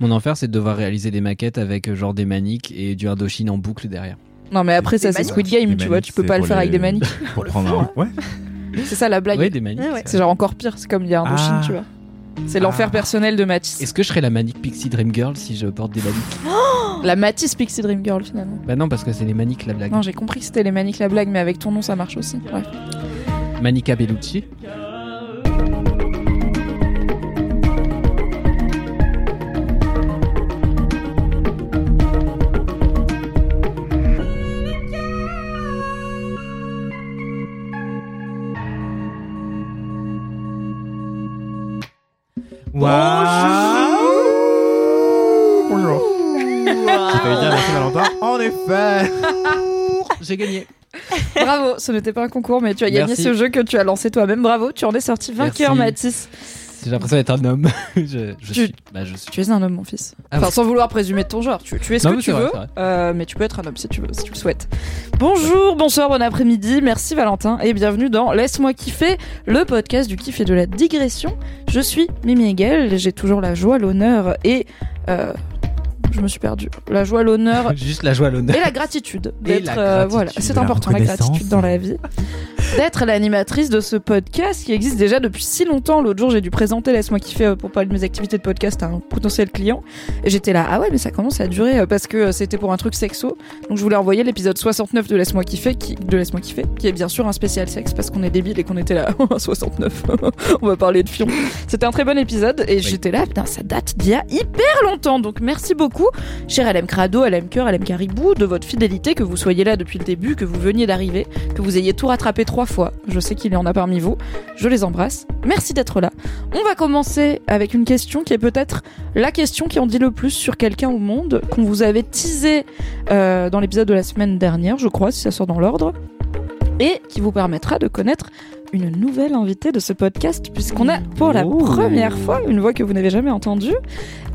Mon enfer, c'est de devoir réaliser des maquettes avec euh, genre des maniques et du Indochine en boucle derrière. Non, mais après, ça, c'est Squid Game, tu vois, tu peux pas le faire avec des maniques. Pour prendre un... Ouais. C'est ça la blague. Oui, des maniques. Ah ouais. C'est genre encore pire, c'est comme il y a Indochine, Ah. tu vois. C'est l'enfer personnel de Matisse. Est-ce que je serais la manique Pixie Dream Girl si je porte des maniques? La Matisse Pixie Dream Girl, finalement. Bah non, parce que c'est les maniques la blague. Non, j'ai compris que c'était les maniques la blague, mais avec ton nom, ça marche aussi. Bref. Manica Bellucci. Bonjour. Dire merci Valentin. En effet. J'ai gagné. Bravo, ce n'était pas un concours, mais tu as gagné Merci. ce jeu que tu as lancé toi-même. Bravo, tu en es sorti vainqueur, Merci. Mathis. J'ai l'impression d'être un homme. je, je Tu- suis. Bah, je suis. Tu es un homme, mon fils. Ah enfin, sans vouloir présumer de ton genre. Tu, tu es ce Non, que tu vrai, veux, euh, mais tu peux être un homme si tu veux, si tu le souhaites. Bonjour, bonsoir, bon après-midi. Merci Valentin et bienvenue dans Laisse-moi kiffer, le podcast du kiff et de la digression. Je suis Mimi Hegel, j'ai toujours la joie, l'honneur et euh, je me suis perdue. La joie, l'honneur Juste la joie l'honneur. et la gratitude d'être euh, gratitude. voilà c'est La important la gratitude dans la vie. D'être l'animatrice de ce podcast qui existe déjà depuis si longtemps. L'autre jour j'ai dû présenter laisse-moi kiffer euh, pour parler de mes activités de podcast à un potentiel client. Et j'étais là ah ouais mais ça commence à durer euh, parce que c'était pour un truc sexo. Donc je voulais envoyer l'épisode 69 de laisse-moi kiffer qui de laisse-moi kiffer qui est bien sûr un spécial sexe parce qu'on est débile et qu'on était là 69 on va parler de fion. C'était un très bon épisode et j'étais là putain ça date d'il y a hyper longtemps. Donc merci beaucoup cher LM Crado, LM Cœur, LM Caribou, de votre fidélité, que vous soyez là depuis le début, que vous veniez d'arriver, que vous ayez tout rattrapé trois fois. Je sais qu'il y en a parmi vous. Je les embrasse. Merci d'être là. On va commencer avec une question qui est peut-être la question qui en dit le plus sur quelqu'un au monde, qu'on vous avait teasé euh, dans l'épisode de la semaine dernière, je crois, si ça sort dans l'ordre, et qui vous permettra de connaître une nouvelle invitée de ce podcast, puisqu'on a pour la Oh. première fois une voix que vous n'avez jamais entendue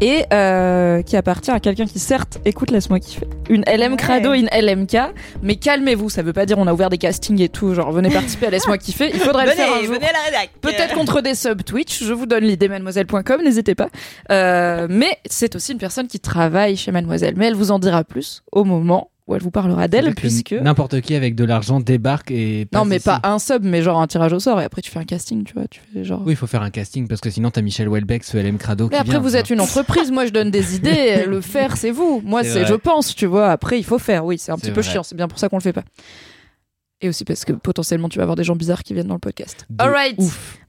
et euh, qui appartient à quelqu'un qui certes écoute laisse-moi kiffer une LM Ouais. Crado une LMK mais calmez-vous ça veut pas dire on a ouvert des castings et tout genre venez participer à laisse-moi kiffer il faudrait le faire un Venez, jour venez à la rédac. Peut-être contre des subs Twitch, je vous donne l'idée mademoiselle.com, n'hésitez pas. Euh, mais c'est aussi une personne qui travaille chez mademoiselle, mais elle vous en dira plus au moment où elle vous parlera d'elle, puisque... N'importe qui avec de l'argent débarque et. Non mais ici. pas un sub, mais genre un tirage au sort, et après tu fais un casting, tu vois, tu fais genre... Oui, il faut faire un casting parce que sinon t'as Michel Houellebecq, ce LM Crado. Mais qui après, vient, vous êtes une entreprise. Moi, je donne des idées. Le faire, c'est vous. Moi, C'est je pense, tu vois. Après, il faut faire. Oui, c'est un petit peu chiant. C'est bien pour ça qu'on le fait pas. Et aussi parce que potentiellement, tu vas avoir des gens bizarres qui viennent dans le podcast. Alright.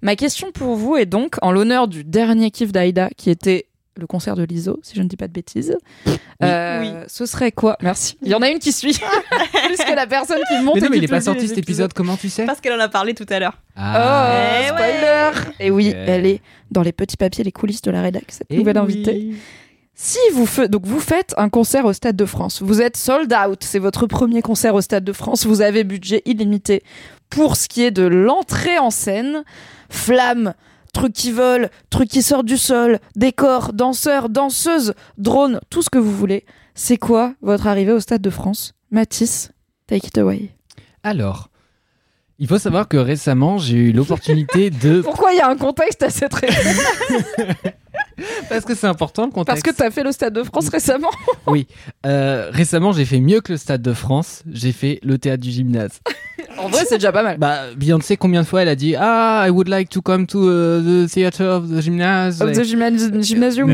Ma question pour vous est donc en l'honneur du dernier kiff d'Aïda, qui était le concert de l'ISO, si je ne dis pas de bêtises. Euh, Oui. Ce serait quoi? Merci. Il y en a une qui suit. Plus que la personne qui monte Mais non, et mais il est pas sorti cet épisode, comment tu sais? Parce qu'elle en a parlé tout à l'heure. Oh, Ah. Eh spoiler Et oui, Ok. elle est dans les petits papiers, les coulisses de la rédac, cette Eh nouvelle oui. invitée. Si vous faites donc vous faites un concert au Stade de France, vous êtes sold out, c'est votre premier concert au Stade de France, vous avez budget illimité pour ce qui est de l'entrée en scène, flammes, trucs qui volent, trucs qui sortent du sol, décors, danseurs, danseuses, drones, tout ce que vous voulez. C'est quoi votre arrivée au Stade de France? Mathis, take it away. Alors, il faut savoir que récemment, j'ai eu l'opportunité de. Pourquoi il y a un contexte à cette réponse? Parce que c'est important le Parce contexte. que t'as fait le Stade de France récemment. Euh, récemment, j'ai fait mieux que le Stade de France. J'ai fait le théâtre du gymnase. En vrai, c'est déjà pas mal. Bah, Beyoncé, combien de fois elle a dit Ah, I would like to come to uh, the theater of the gymnase. Of the gymna- gymnasium.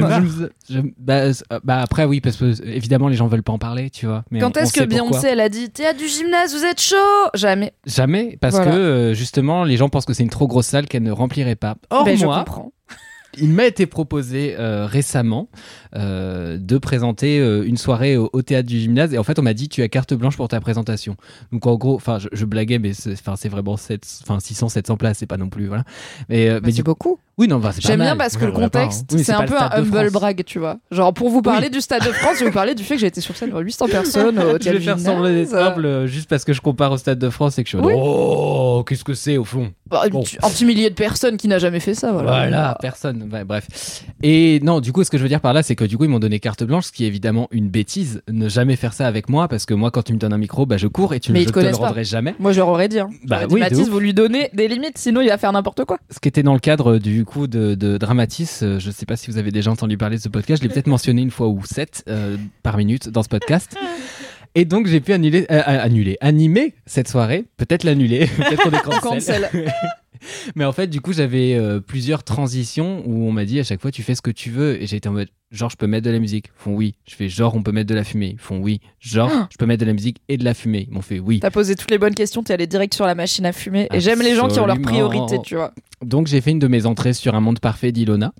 Je- je- bah, euh, bah, après, oui, parce que euh, évidemment, les gens veulent pas en parler, tu vois. Mais Quand on- on est-ce que pourquoi. Beyoncé, elle a dit Théâtre du gymnase, vous êtes chaud? Jamais. Jamais, parce Voilà. que euh, justement, les gens pensent que c'est une trop grosse salle qu'elle ne remplirait pas. Or, Ben, je moi, comprends. Il m'a été proposé euh, récemment euh, de présenter euh, une soirée au, au théâtre du gymnase et en fait on m'a dit tu as carte blanche pour ta présentation. Donc en gros, enfin je, je blaguais mais c'est enfin c'est vraiment 7 enfin 600 700 places, c'est pas non plus voilà. Mais euh, mais Mais du c'est beaucoup. oui non, bah, c'est pas J'aime bien parce que Ouais, le contexte, hein. Oui, c'est c'est un peu un humble brag, tu vois. Genre pour vous parler du Stade de France, je vais vous parler du fait que j'ai été sur scène devant 800 personnes au je théâtre vais du faire sembler d'être gymnase. simple euh, juste parce que je compare au Stade de France et que je suis Oui. oh qu'est-ce que c'est au fond. Bah, Bon. Un petit millier de personnes qui n'a jamais fait ça, voilà. Voilà, personne. Ouais, bref. Et non, du coup, ce que je veux dire par là, c'est que du coup, ils m'ont donné carte blanche, ce qui est évidemment une bêtise. Ne jamais faire ça avec moi, parce que moi, quand tu me donnes un micro, bah, je cours et tu ne te te le connaissent pas. rendrai jamais. Moi, je leur aurais dit. Hein. Bah dit, Mathis, vous lui donnez des limites, sinon il va faire n'importe quoi. Ce qui était dans le cadre du coup de, de Dramatis, euh, je sais pas si vous avez déjà entendu parler de ce podcast, je l'ai peut-être mentionné une fois ou sept euh, par minute dans ce podcast. Et donc j'ai pu annuler, euh, euh, annuler, animer cette soirée, peut-être l'annuler, peut-être qu'on est cancel. Mais en fait, du coup, j'avais euh, plusieurs transitions où on m'a dit à chaque fois, tu fais ce que tu veux. Et j'ai été en mode, genre, je peux mettre de la musique. Ils font oui. Je fais, genre, on peut mettre de la fumée. Ils font oui. Genre, je peux mettre de la musique et de la fumée. Ils m'ont fait oui. T'as posé toutes les bonnes questions, t'es allé direct sur la machine à fumer. Et j'aime les gens qui ont leur Absolument. priorité, tu vois. Donc, j'ai fait une de mes entrées sur un monde parfait d'Ilona.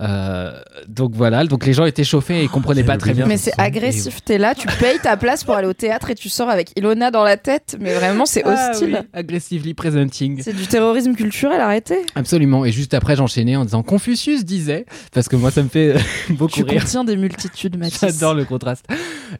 Euh, donc voilà, donc les gens étaient chauffés et comprenaient quel pas très bien. Mais c'est agressif, t'es là, tu payes ta place pour aller au théâtre et tu sors avec Ilona dans la tête. Mais vraiment, c'est Ah hostile. oui, aggressively presenting. C'est du terrorisme culturel, arrêtez. Absolument. Et juste après, j'enchaînais en disant Confucius disait, parce que moi, ça me fait beaucoup Tu rire. contiens des multitudes, Mathis. J'adore le contraste.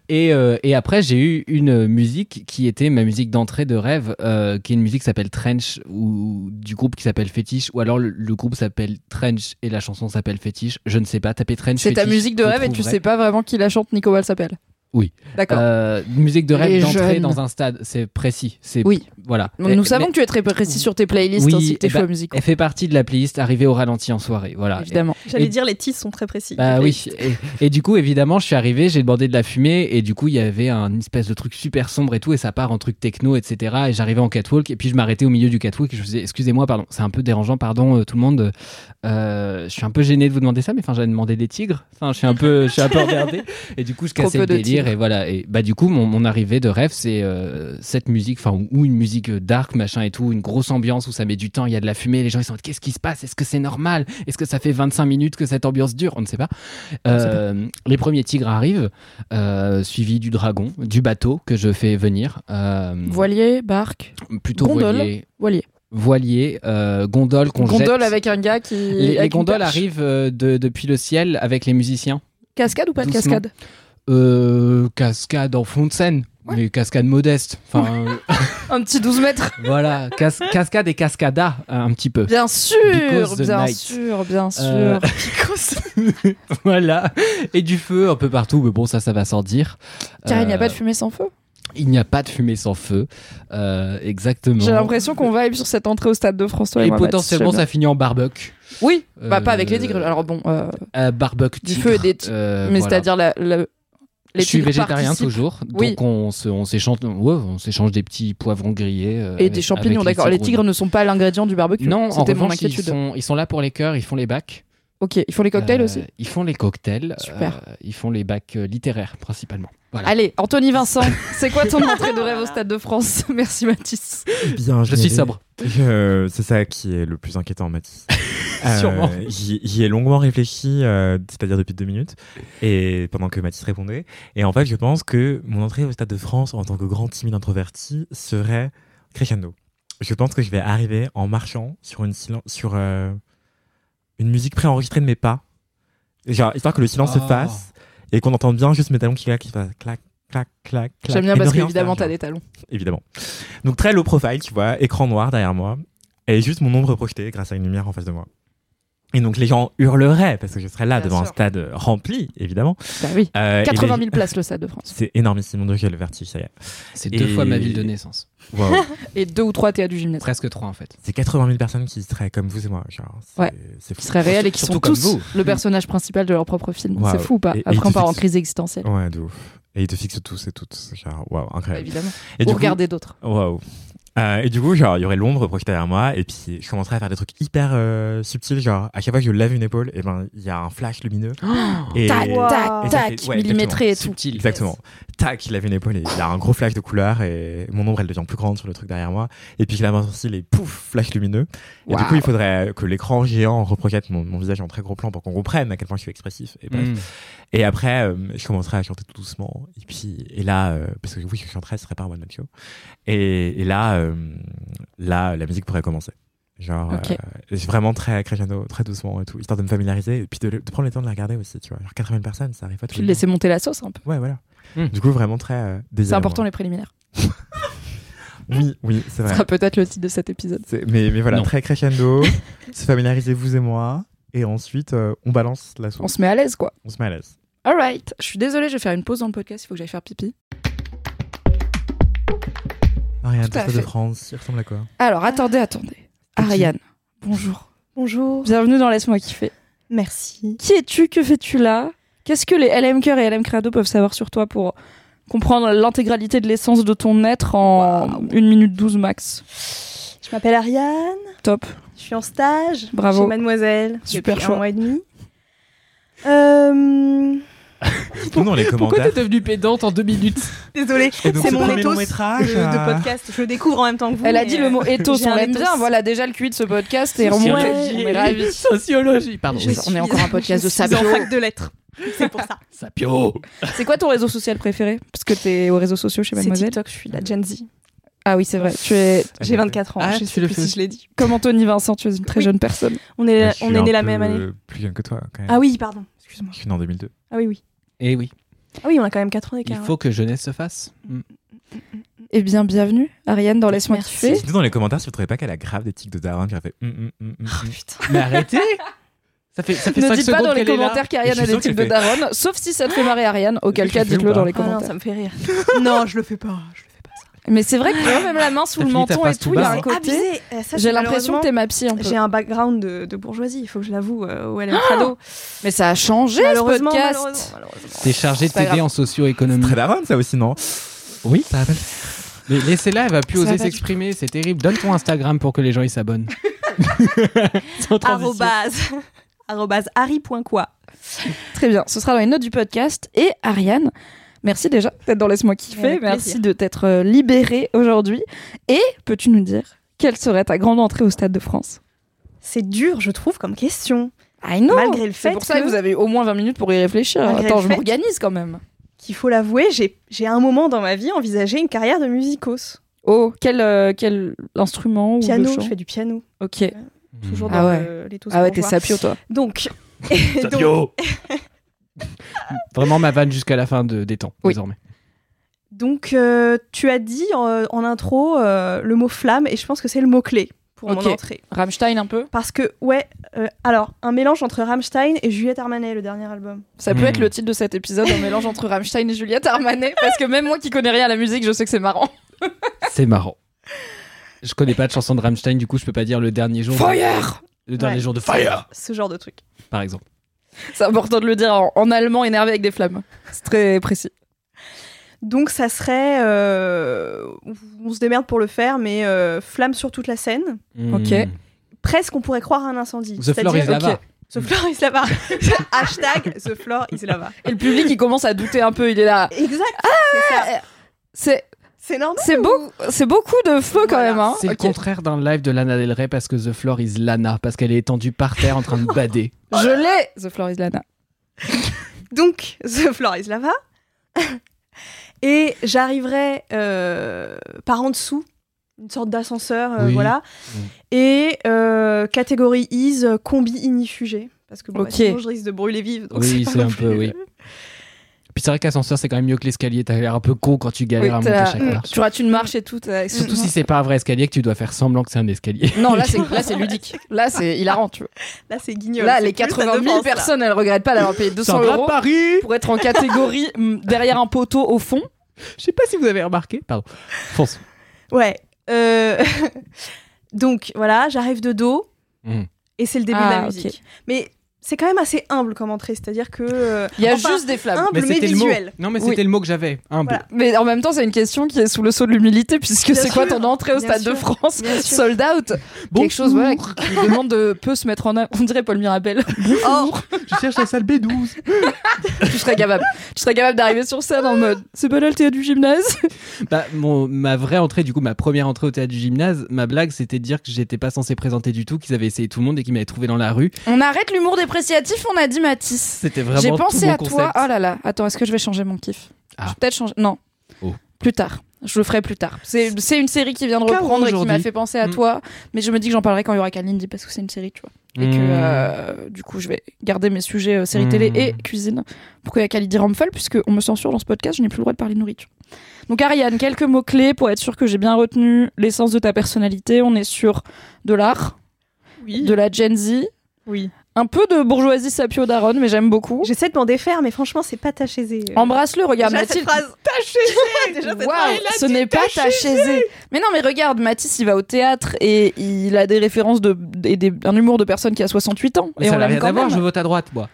Et, euh, et après, j'ai eu une musique qui était ma musique d'entrée de rêve, euh, qui est une musique qui s'appelle Trench, ou du groupe qui s'appelle Fétiche, ou alors le, le groupe s'appelle Trench et la chanson s'appelle Fétiche. Je ne sais pas, tapez Trench. C'est ta musique de rêve et tu sais pas vraiment qui la chante, ni comment elle s'appelle. Oui. D'accord. Euh, une musique de rêve d'entrée dans un stade, c'est précis. C'est Oui. Voilà. Nous Et- savons mais que tu es très précis sur tes playlists Oui, ainsi que tes eh ben, choix musicaux. Elle fait partie de la playlist arrivée au ralenti en soirée. Voilà. Évidemment. J'allais Et- dire, les titres sont très précis. Bah oui. Et, et du coup, évidemment, je suis arrivé, j'ai demandé de la fumée, et du coup, il y avait un espèce de truc super sombre et tout, et ça part en truc techno, etc. Et j'arrivais en catwalk, et puis je m'arrêtais au milieu du catwalk, et je faisais, excusez-moi, pardon, c'est un peu dérangeant, pardon, euh, tout le monde. Euh, je suis un peu gêné de vous demander ça, mais enfin, j'avais demandé des tigres. Enfin, je suis un peu, je suis un peu emmerdé. Et du coup, je cassais le délire, tigres. et voilà. Et bah, du coup, mon, mon arrivée de rêve, c'est euh, cette musique, enfin, ou une musique euh, dark, machin et tout, une grosse ambiance où ça met du temps, il y a de la fumée, les gens ils sont qu'est-ce qui se passe? Est-ce que c'est normal? Est-ce que ça fait 25 minutes que cette ambiance dure? On ne sait pas. Euh, les premiers tigres arrivent, euh, suivis du dragon, du bateau que je fais venir. euh, Voilier, barque, plutôt gondole. voilier, voilier. voilier, euh, gondole qu'on Gondole jette. avec un gars qui. Les, les gondoles arrivent euh, de- depuis le ciel avec les musiciens. Cascade ou pas de cascade? Euh, cascade en fond de scène, mais cascade modeste. Enfin, euh, Un petit 12 mètres. voilà, cas- cascade et cascada un petit peu. Bien sûr, bien sûr, bien sûr. Euh, voilà, et du feu un peu partout, mais bon, ça, ça va sans dire. Car il n'y a Euh, pas de fumée sans feu? Il n'y a pas de fumée sans feu, euh, exactement. J'ai l'impression qu'on vibe sur cette entrée au Stade de France. toi et Et moi, potentiellement, ça finit en barbecue. Oui, bah pas avec les Euh, tigres. Alors bon, euh, Euh, barbecue Du feu et des ti- euh, mais voilà. c'est-à-dire la, la- les Je suis tigres végétarien participent. toujours, Oui. donc on s'échange, ouais, on s'échange des petits poivrons grillés euh, Et avec- des champignons, d'accord. Les tigres. tigres ne sont pas l'ingrédient du barbecue. Non, en c'était mon revanche, ils inquiétude. sont, ils sont là pour les cœurs, ils font les bacs. Ok, ils font les cocktails Euh, aussi. Ils font les cocktails. Super. euh, ils font les bacs littéraires principalement. Voilà. Allez, Anthony Vincent, c'est quoi ton entrée de rêve au Stade de France Merci Mathis. Bien, Je suis sobre. Euh, c'est ça qui est le plus inquiétant, Mathis. Euh, Sûrement. J'y j'y ai longuement réfléchi, euh, c'est-à-dire depuis deux minutes, et pendant que Mathis répondait. Et en fait, je pense que mon entrée au Stade de France en tant que grand timide introverti serait crescendo. Je pense que je vais arriver en marchant sur une, sur, euh, une musique préenregistrée de mes pas, genre histoire que le silence se Oh. fasse et qu'on entende bien juste mes talons qui claquent, qui fassent clac, clac, clac, clac. J'aime bien parce qu'évidemment, t'as des talons. évidemment. Donc très low profile, tu vois, écran noir derrière moi, et juste mon ombre projetée grâce à une lumière en face de moi. Et donc les gens hurleraient parce que je serais là Bien devant un stade rempli, évidemment. Bah oui. Euh, et 80 les- 000 places le Stade de France. C'est énormissime, j'ai le vertige, ça y est. C'est deux Et- fois ma ville de naissance. Et deux ou trois théâtres du gymnase. Presque trois en fait. c'est 80 000 personnes qui seraient comme vous et moi. Genre, c'est, Ouais. c'est fou. Qui seraient réels et qui Surtout sont tous vous. le personnage principal de leur propre film. C'est fou ou pas Et- Après, on part en fixent- crise existentielle. Ouais, de ouf. Et ils te fixent tous et toutes. Genre, waouh, incroyable. évidemment. Et Ou du coup- regarder d'autres. Waouh. Euh, et du coup, genre, il y aurait l'ombre projetée derrière moi, et puis je commencerais à faire des trucs hyper euh, subtils, genre, à chaque fois que je lève une épaule, et ben, il y a un flash lumineux. et... Tac, tac, Et tac, ouais, millimétré et tout. Subtil. Exactement. Tac, je lève une épaule et il y a un gros flash de couleur et mon ombre elle devient plus grande sur le truc derrière moi. Et puis je lève un sourcil et pouf, flash lumineux. Et du coup, il faudrait que l'écran géant reprojette mon, mon visage en très gros plan pour qu'on comprenne à quel point je suis expressif. Et, bref. Mm. et après, euh, je commencerai à chanter tout doucement. Et puis, et là, euh, parce que oui, je chanterai, ce serait pas un one man show. Et, et là, euh, là, la musique pourrait commencer. Genre, Ok. euh, vraiment très crescendo, très doucement et tout, histoire de me familiariser et puis de, de prendre le temps de la regarder aussi, tu vois. Genre 80 000 personnes, ça arrive pas tous Puis laisser monter la sauce un peu. Ouais, voilà. Hmm. Du coup, vraiment très euh, C'est important les préliminaires. Oui, oui, c'est Ce vrai. sera peut-être le titre de cet épisode. Mais, mais voilà, Non. très crescendo, se familiariser vous et moi, et ensuite euh, on balance la On sauce. se met à l'aise, quoi. On se met à l'aise. Alright. Je suis désolée, je vais faire une pause dans le podcast. Il faut que j'aille faire pipi. Ariane, Tout à de. France, il ressemble à quoi Alors, attendez, attendez. Ariane, bonjour. Bonjour. Bienvenue dans Laisse-moi kiffer. Merci. Qui es-tu? Que fais-tu là? Qu'est-ce que les LM Cœur et LM Crado peuvent savoir sur toi pour comprendre l'intégralité de l'essence de ton être en Waouh. 1 minute 12 max? Je m'appelle Ariane. Top. Je suis en stage. Bravo. Chez Mademoiselle. Super depuis choix. un mois et demi. Euh... Les Pourquoi t'es devenue pédante en deux minutes? Désolée. C'est ce mon long métrage, de, de euh, podcast. Je le découvre en même temps que vous. Elle a dit euh, le mot ethos, j'ai on l'aime bien. Voilà déjà le QI de ce podcast est ravis. Sociologie, pardon. Oui. on est encore un podcast je de suis en fac de lettres. C'est pour ça. Sapio. C'est quoi ton réseau social préféré? Parce que t'es aux réseaux sociaux chez C'est Mademoiselle. TikTok. Je suis la Gen Z. Ah oui, c'est vrai. Tu es J'ai 24 ans. Ah, je sais le plus si je l'ai dit. comme Anthony Vincent, tu es une très Oui. jeune personne. On est, suis on est né la peu même année. Plus jeune que toi, quand même. Ah oui, pardon. Excuse-moi. Je suis né en 2002. Ah oui, oui. Et Eh oui, Ah oui, on a quand même 4 ans il d'écart. faut que jeunesse se fasse. Mm. Eh bien, bienvenue, Ariane, dans Laisse-moi kiffer. Dites-nous dans les commentaires si vous trouvez pas qu'elle a grave des tics de Darwin qui a fait. hum, hum, hum, Oh putain. Mais arrêtez Ça fait, ça fait Ne 5 dites pas dans les commentaires qu'Ariane a des qu'elle de daronne, sauf si ça te fait marrer Ariane, auquel cas tu le fais dites-le dans pas les Ah non, commentaires. ça me fait rire. non, je le fais pas. Je le fais pas ça. Mais c'est vrai que tu vois, même la main sous le menton et tout il y a un C'est côté. Abusé. Euh, J'ai c'est l'impression que t'es ma psy un peu. J'ai un background de, de bourgeoisie, il faut que je l'avoue, euh, au LM Crado. Mais ça a changé ce podcast. T'es chargé de t'aider en socio-économie. Très Darwin, ça aussi, non Oui. Ça rappelle. Mais laissez-la, elle va plus Ça oser s'exprimer, c'est terrible. Donne ton Instagram pour que les gens ils s'abonnent. Arrobase. Arrobase harry.quoi. Très bien, ce sera dans les notes du podcast. Et Ariane, merci déjà d'être dans Laisse-moi kiffer. Merci de t'être euh, libérée aujourd'hui. Et peux-tu nous dire quelle serait ta grande entrée au Stade de France? C'est dur, je trouve, comme question. I know Malgré le C'est fait pour ça que que- vous avez au moins 20 minutes pour y réfléchir. Malgré Attends, je m'organise quand même. Qu'il faut l'avouer, j'ai un moment dans ma vie envisagé une carrière de musicos. Oh, quel, euh, quel instrument ou le Piano, chant je fais du piano. Ok. Toujours Mmh. dans Ah ouais. le- les taux Ah ouais, t'es sapio, toi. Donc, donc, Vraiment ma vanne jusqu'à la fin de, des temps, Oui. désormais. donc, euh, tu as dit en, en intro euh, le mot flamme, et je pense que c'est le mot-clé pour Ok. mon entrée. Rammstein un peu Parce que, ouais, euh, alors, un mélange entre Rammstein et Juliette Armanet, le dernier album. Ça peut Hmm. être le titre de cet épisode, un mélange entre Rammstein et Juliette Armanet, parce que même moi qui connais rien à la musique, je sais que c'est marrant. C'est marrant. Je connais pas de chanson de Rammstein, du coup je peux pas dire le dernier jour. de- Fire Le dernier Ouais. jour de Fire, Ce genre de truc. par exemple. C'est important de le dire en, en allemand énervé avec des flammes. C'est très précis. Donc, ça serait. euh, on se démerde pour le faire, mais euh, flamme sur toute la scène. Ok. Hmm. Presque, on pourrait croire à un incendie. The Floor is Lava. Ok. The floor is lava. Hashtag The floor is lava. Et le public, il commence à douter un peu. Il est là. Exact. ça. C'est, C'est normal. c'est, beau, c'est beaucoup de feu quand Voilà. même. Hein. C'est le contraire d'un live de Lana Del Rey parce que The Floor is Lana, parce qu'elle est étendue par terre en train de bader. Je l'ai, The Floor is Lana. Donc, The floor is lava. Et j'arriverai euh, par en dessous, une sorte d'ascenseur, euh, Oui. voilà. Mm. Et euh, catégorie is, combi inifugé. Parce que bon, bah, sinon je risque de brûler vive. donc Oui, c'est un peu, plus- oui. Puis c'est vrai qu'ascenseur c'est quand même mieux que l'escalier. T'as l'air un peu con quand tu galères à Oui, monter t'as- chaque marche. tu rates une marche et tout. Surtout si c'est pas un vrai escalier que tu dois faire semblant que c'est un escalier. Non, là c'est, là, c'est ludique. Là, c'est hilarant, tu vois. Là, c'est guignol. Là, les plus le 80 Stade de 000 France, là. personnes, elles regrettent pas d'avoir payé 200 Sandra euros Paris pour être en catégorie mm, derrière un poteau au fond. Je sais pas si vous avez remarqué. Pardon. Fonce. Ouais. euh, Donc, voilà, j'arrive de dos. Mm. Et c'est le début Ah, de la ok. musique. Mais c'est quand même assez humble comme entrée, c'est-à-dire que. euh, Il y a enfin, juste des flammes. humble mais, le mot. visuel. Non, mais Oui. c'était le mot que j'avais. Humble. Voilà. Mais en même temps, c'est une question qui est sous le sceau de l'humilité, puisque c'est quoi ton entrée au bien Stade de France. Sold out Quelque chose voilà, qui, qui demande de peu se mettre en avant. On dirait Paul Mirabel. Oh, Je cherche la salle B12. tu serais capable. Tu serais capable d'arriver sur scène en mode c'est pas là le théâtre du gymnase? Bah, mon, ma vraie entrée, du coup, ma première entrée au théâtre du gymnase, ma blague, c'était de dire que j'étais pas censé présenter du tout, qu'ils avaient essayé tout le monde et qu'ils m'avaient trouvé dans la rue. On arrête l'humour dépréciatif, on a dit Matisse. C'était vraiment J'ai pensé à toi. Oh là là, attends, est-ce que je vais changer mon kiff? Ah. Je vais peut-être changer. Non. Oh. Plus tard. Je le ferai plus tard. C'est c'est une série qui vient de reprendre et qui m'a fait penser à Mm. toi. Mais je me dis que j'en parlerai quand il y aura Kalindi parce que c'est une série, tu vois. Et que Mmh. euh, du coup, je vais garder mes sujets euh, série Mm. télé et cuisine pour qu'il y ait Kalindi Ramphel, puisque on me censure dans ce podcast, je n'ai plus le droit de parler de nourriture. Donc Ariane, quelques mots-clés pour être sûr que j'ai bien retenu l'essence de ta personnalité. On est sur de l'art, oui. de la Gen Z, Oui. Un peu de bourgeoisie sapio daronne, mais j'aime beaucoup. J'essaie de m'en défaire, mais franchement, c'est pas ta chaisée. Embrasse-le, regarde Déjà, Mathilde. cette phrase. Ta chaisée Déjà, cette Waouh, phrase. ce n'est pas ta chaise. Mais non, mais regarde, Mathis, il va au théâtre et il a des références de, et des- un humour de personne qui a 68 ans. Mais et ça on n'a rien quand à voir, je vote à droite, moi.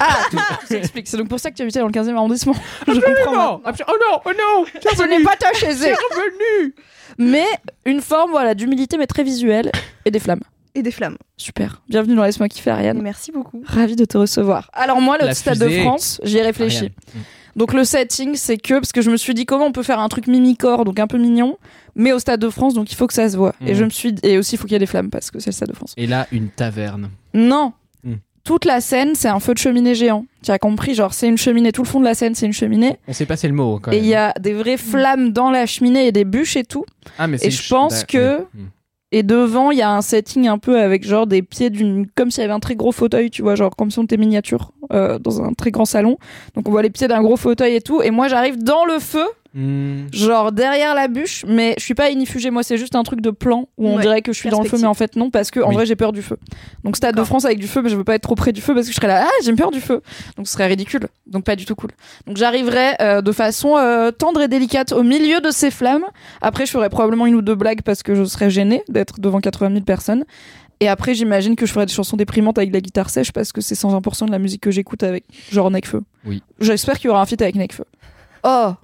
Ah, tout s'explique. C'est donc pour ça que tu habitais dans le 15e arrondissement. Je comprends. Oh non, oh non, Ce n'est pas ta chaise. revenu Mais une forme voilà, d'humilité, mais très visuelle et des flammes. Et des flammes. Super. Bienvenue dans Laisse-moi kiffer, Ariane. Merci beaucoup. Ravi de te recevoir. Alors moi, le Stade de. France, j'y ai réfléchi. Ariane. Donc le setting, c'est que parce que je me suis dit comment on peut faire un truc mimi-corps, donc un peu mignon, mais au Stade de France, donc il faut que ça se voit. Et Mhm. je me suis et aussi il faut qu'il y ait des flammes parce que c'est le Stade de France. Et là, une taverne. Non. Mhm. Toute la scène, c'est un feu de cheminée géant. Tu as compris, genre c'est une cheminée, tout le fond de la scène, c'est une cheminée, On sait pas c'est le mot, quand et même. il y a des vraies flammes dans la cheminée et des bûches et tout. Ah, mais et je pense bah, que-. Et devant, il y a un setting un peu avec genre des pieds d'une. Comme s'il y avait un très gros fauteuil, tu vois, genre comme si on était miniature euh, dans un très grand salon. Donc on voit les pieds d'un gros fauteuil et tout. Et moi, j'arrive dans le feu, Hmm. genre derrière la bûche, mais je suis pas inifugée. Moi, c'est juste un truc de plan où on Ouais, dirait que je suis dans le feu, mais en fait, non, parce que en Oui. vrai, j'ai peur du feu. Donc Stade de. France avec du feu, mais je veux pas être trop près du feu parce que je serais là, ah, j'ai peur du feu. Donc ce serait ridicule. Donc pas du tout cool. Donc j'arriverai euh, de façon euh, tendre et délicate au milieu de ces flammes. Après, je ferai probablement une ou deux blagues parce que je serais gênée d'être devant 80 000 personnes. Et après, j'imagine que je ferai des chansons déprimantes avec de la guitare sèche parce que c'est 120% de la musique que j'écoute avec genre Necfeu. Oui. J'espère qu'il y aura un feat avec Necfeu. Oh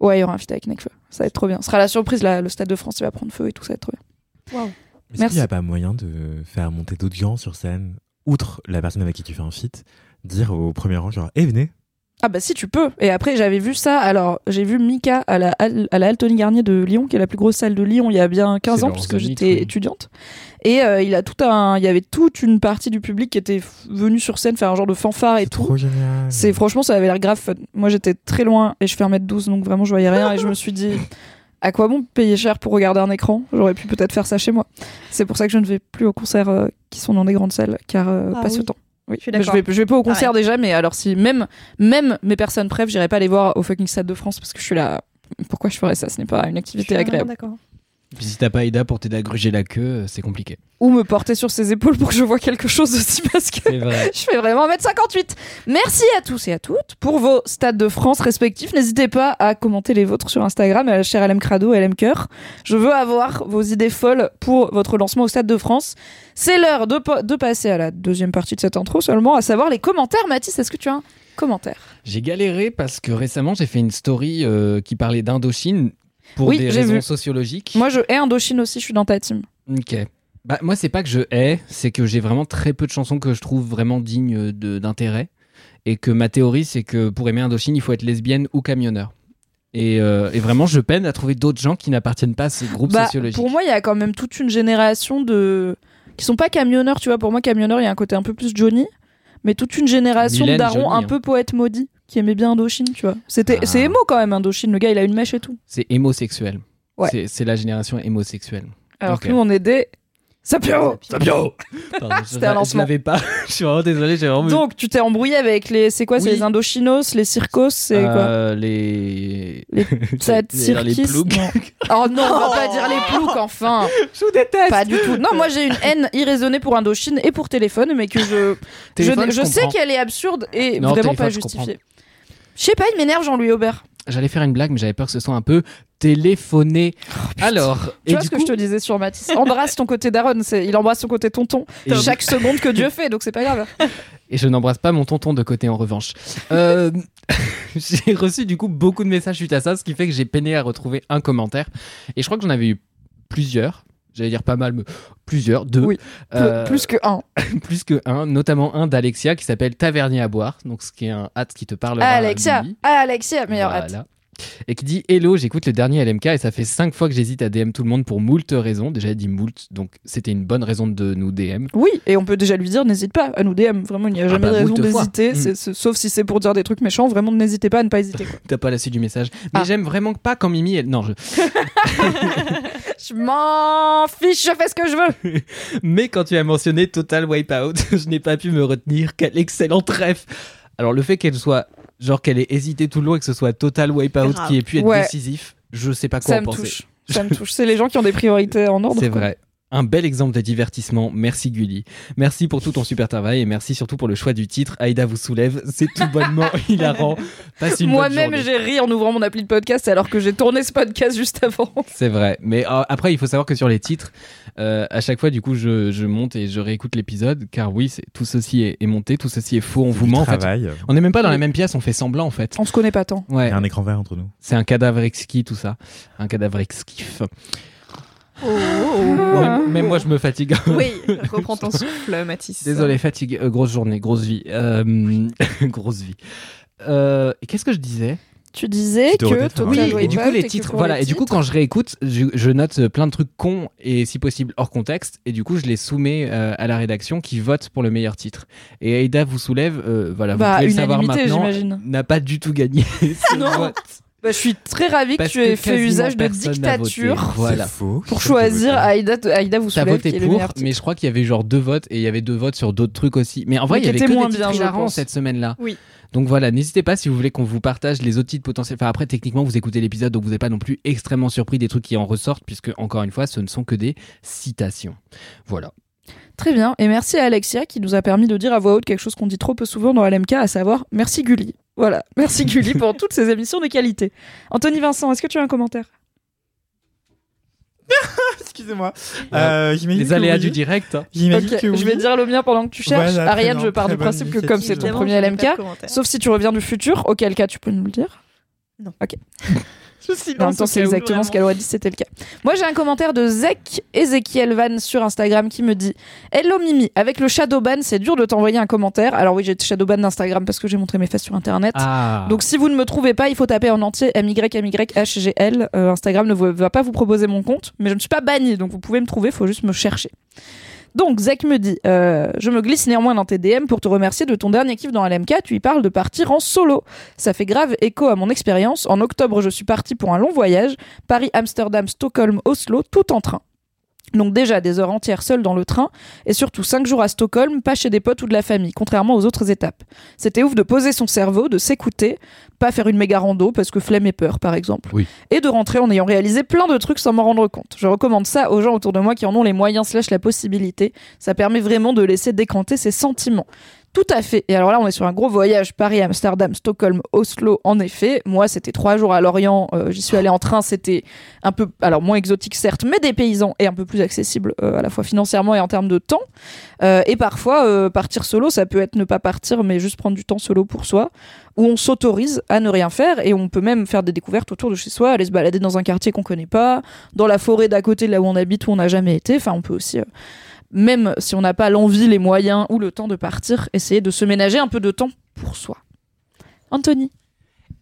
Ouais, il y aura un feat avec Necfeu. Ça va être trop bien. Ce sera la surprise, là, le Stade de France, il va prendre feu et tout, ça va être trop bien. Est-ce Merci. qu'il n'y a pas moyen de faire monter d'autres gens sur scène, outre la personne avec qui tu fais un feat, dire au premier rang, genre, eh, venez Ah bah si tu peux. Et après j'avais vu ça. Alors j'ai vu Mika à la à la Altony Garnier de Lyon, qui est la plus grosse salle de Lyon, il y a bien 15 C'est ans puisque j'étais oui. étudiante. Et euh, il a tout un, il y avait toute une partie du public qui était f- venu sur scène faire un genre de fanfare et tout. C'est franchement ça avait l'air grave fun. Moi j'étais très loin et je fais 1m12 donc vraiment je voyais rien et je me suis dit à quoi bon payer cher pour regarder un écran? J'aurais pu peut-être faire ça chez moi. C'est pour ça que je ne vais plus aux concerts euh, qui sont dans des grandes salles car euh, Ah pas ce temps. Oui, Je suis vais, je vais pas au concert déjà, mais alors si même, même mes personnes préfs, j'irai pas les voir au fucking Stade de France parce que je suis là. Pourquoi je ferais ça? Ce n'est pas une activité agréable. D'accord. Puis si t'as pas Ida pour t'aider à gruger la queue, euh, c'est compliqué. Ou me porter sur ses épaules pour que je vois quelque chose aussi parce que je fais vraiment 1m58. Merci à tous et à toutes pour vos stades de France respectifs. N'hésitez pas à commenter les vôtres sur Instagram, à cher LM Crado, LM Cœur. Je veux avoir vos idées folles pour votre lancement au Stade de France. C'est l'heure de passer à la deuxième partie de cette intro seulement, à savoir les commentaires. Mathis, est-ce que tu as un commentaire? J'ai galéré parce que récemment j'ai fait une story euh, qui parlait d'Indochine pour Oui, des j'ai raisons vu. sociologiques. Moi, je hais Indochine aussi, je suis dans ta team. Ok. Bah, moi, c'est pas que je hais, c'est que j'ai vraiment très peu de chansons que je trouve vraiment dignes de- d'intérêt. Et que ma théorie, c'est que pour aimer Indochine, il faut être lesbienne ou camionneur. Et, euh, et vraiment, je peine à trouver d'autres gens qui n'appartiennent pas à ce groupe Bah, sociologique. pour moi, il y a quand même toute une génération de qui sont pas camionneurs, tu vois. Pour moi, camionneur, il y a un côté un peu plus Johnny, mais toute une génération de darons un hein. peu poète maudit qui aimait bien Indochine, tu vois. C'était Ah. c'est émo quand même Indochine. Le gars, il a une mèche et tout. C'est hémosexuel. Ouais. C'est- C'est la génération hémosexuelle. Alors que nous, on est des Sapio. Sapio je- C'était un je lancement. l'avais pas. je suis vraiment désolé, j'ai vraiment. Donc, tu t'es embrouillé avec les. C'est quoi C'est Oui. les Indochinos, les Circos, c'est quoi Euh, les. Les dire les ploucs. non. Oh non, on va pas dire les ploucs, enfin. Je vous déteste. Pas du tout. Non, moi j'ai une haine irraisonnée pour Indochine et pour téléphone, mais que je. Téléphone, je, je je sais qu'elle est absurde et Non, vraiment pas je justifiée. Je sais pas, il m'énerve Jean-Louis Aubert. J'allais faire une blague, mais j'avais peur que ce soit un peu téléphoné. Alors, Tu et vois ce que je te disais sur Mathis Embrasse ton côté c'est- il embrasse son côté tonton. Et- Chaque seconde que Dieu fait, donc c'est pas grave. et je n'embrasse pas mon tonton de côté en revanche. Euh, j'ai reçu du coup beaucoup de messages suite à ça, ce qui fait que j'ai peiné à retrouver un commentaire. Et je crois que j'en avais eu plusieurs. J'allais dire pas mal, mais plusieurs, deux. Oui, Euh, plus que un. plus que un, notamment un d'Alexia qui s'appelle Tavernier à boire, donc ce qui est un hâte qui te parle. Alexia, Alexia, meilleure hâte. Et qui dit Hello, j'écoute le dernier LMK et ça fait 5 fois que j'hésite à DM tout le monde pour moult raisons. Déjà, il dit moult, donc c'était une bonne raison de nous DM. Oui, et on peut déjà lui dire, n'hésite pas à nous DM. Vraiment, il n'y a Ah jamais bah, de raison d'hésiter, Mm. sauf si c'est pour dire des trucs méchants. Vraiment, n'hésitez pas à ne pas hésiter. T'as pas la suite du message. Mais Ah. j'aime vraiment pas quand Mimi. Elle... Non, je... Je m'en fiche, je fais ce que je veux. Mais quand tu as mentionné Total Wipeout, je n'ai pas pu me retenir. Quel excellent trèfle Alors, le fait qu'elle soit. Genre qu'elle ait hésité tout le long et que ce soit Total Wipeout qui ait pu être Ouais. décisif, je sais pas quoi Ça en me penser. touche. Ça me touche. C'est les gens qui ont des priorités en ordre. C'est vrai. Un bel exemple de divertissement. Merci Gulli. Merci pour tout ton super travail et merci surtout pour le choix du titre. Aïda vous soulève. C'est tout bonnement hilarant. Passe une Moi-même, j'ai ri en ouvrant mon appli de podcast alors que j'ai tourné ce podcast juste avant. C'est vrai. Mais euh, après, il faut savoir que sur les titres, euh, à chaque fois, du coup, je, je monte et je réécoute l'épisode. Car oui, tout ceci est, est monté, tout ceci est faux. On vous ment. En fait. travail. On n'est même pas dans la même pièce. On fait semblant en fait. On se connaît pas tant. Il Ouais. y a un écran vert entre nous. C'est un cadavre exquis tout ça. Un cadavre exquif. Oh, Même, même moi, je me fatigue. Oui, reprends ton souffle, Mathis. Désolé, fatigue. Euh, grosse journée, grosse vie. Euh, grosse vie. Euh, qu'est-ce que je disais? Tu disais Tu que Total Oui, et du coup les titres, voilà. les Et du coup quand je réécoute, je, je note plein de trucs cons et si possible hors contexte. Et du coup je les soumets euh, à la rédaction qui vote pour le meilleur titre. Et Aïda vous soulève, euh, voilà, vous Bah, pouvez le savoir maintenant, j'imagine. n'a pas du tout gagné. ce vote. Bah, je suis très ravie que Parce tu aies que fait usage de personne n'a voté. dictature Voilà. C'est faux. pour choisir Aïda, Aïda vous T'as soulève qui voté est le pour, meilleur titre. mais je crois qu'il y avait genre deux votes et il y avait deux votes sur d'autres trucs aussi. Mais en vrai, Mais il y qui avait étaient que moins des titres bien, je hilarants pense. cette semaine-là. Oui. Donc voilà, n'hésitez pas si vous voulez qu'on vous partage les autres titres potentiels. Enfin après, techniquement, vous écoutez l'épisode, donc vous n'êtes pas non plus extrêmement surpris des trucs qui en ressortent, puisque encore une fois, ce ne sont que des citations. Voilà. Très bien, et merci à Alexia qui nous a permis de dire à voix haute quelque chose qu'on dit trop peu souvent dans LMK, à savoir merci Gulli. Voilà, merci Gulli pour toutes ces émissions de qualité. Anthony Vincent, est-ce que tu as un commentaire Excusez-moi. Euh, j'imagine Les aléas oui. du direct. hein. J'imagine Ok, que je vais oui. dire le mien pendant que tu cherches. Voilà, Ariane, je pars du principe que comme c'est ton premier LMK, sauf si tu reviens du futur, auquel cas tu peux nous le dire. Je silence En même temps, c'est exactement ce qu'elle aurait dit si c'était le cas. Moi, j'ai un commentaire de Zek Ezekiel Van sur Instagram qui me dit Hello Mimi, avec le Shadowban, c'est dur de t'envoyer un commentaire. Alors, oui, j'ai Shadowban d'Instagram parce que j'ai montré mes fesses sur internet. Ah. Donc, si vous ne me trouvez pas, il faut taper en entier MYMYHGL. Euh, Instagram ne va pas vous proposer mon compte, mais je ne suis pas banni, donc vous pouvez me trouver, il faut juste me chercher. Donc, Zach me dit euh, Je me glisse néanmoins dans tes DM pour te remercier de ton dernier kiff dans LMK. Tu y parles de partir en solo. Ça fait grave écho à mon expérience. En octobre, je suis partie pour un long voyage Paris, Amsterdam, Stockholm, Oslo, tout en train. Donc déjà des heures entières seul dans le train et surtout cinq jours à Stockholm, pas chez des potes ou de la famille, contrairement aux autres étapes. C'était ouf de poser son cerveau, de s'écouter, pas faire une méga rando parce que flemme et peur par exemple, Oui. et de rentrer en ayant réalisé plein de trucs sans m'en rendre compte. Je recommande ça aux gens autour de moi qui en ont les moyens slash la possibilité. Ça permet vraiment de laisser décanter ses sentiments. Tout à fait. Et alors là, on est sur un gros voyage Paris, Amsterdam, Stockholm, Oslo. En effet, moi, c'était trois jours à Lorient. Euh, J'y suis allée en train. C'était un peu, alors moins exotique certes, mais des paysans et un peu plus accessible euh, à la fois financièrement et en termes de temps. Euh, et parfois, partir solo, ça peut être ne pas partir, mais juste prendre du temps solo pour soi, où on s'autorise à ne rien faire et on peut même faire des découvertes autour de chez soi, aller se balader dans un quartier qu'on connaît pas, dans la forêt d'à côté de là où on habite où on n'a jamais été. Enfin, on peut aussi. Même si on n'a pas l'envie, les moyens ou le temps de partir, essayer de se ménager un peu de temps pour soi. Anthony.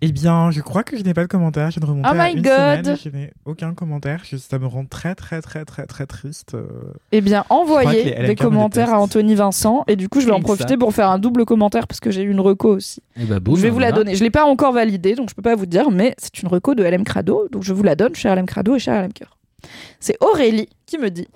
Eh bien, je crois que je n'ai pas de commentaire. Je viens de remonter Oh à my une God. semaine. Je n'ai aucun commentaire. Je- ça me rend très, très, très, très, très triste. euh. Eh bien, envoyez des me commentaires à. Anthony Vincent. Et du coup, je vais en ça. profiter pour faire un double commentaire parce que j'ai eu une reco aussi. Eh bah, boum, je vais vous la donner. Je l'ai pas encore validée, donc je peux pas vous dire, mais c'est une reco de LM Crado. Donc je vous la donne, cher LM Crado et cher LM Cœur. C'est Aurélie qui me dit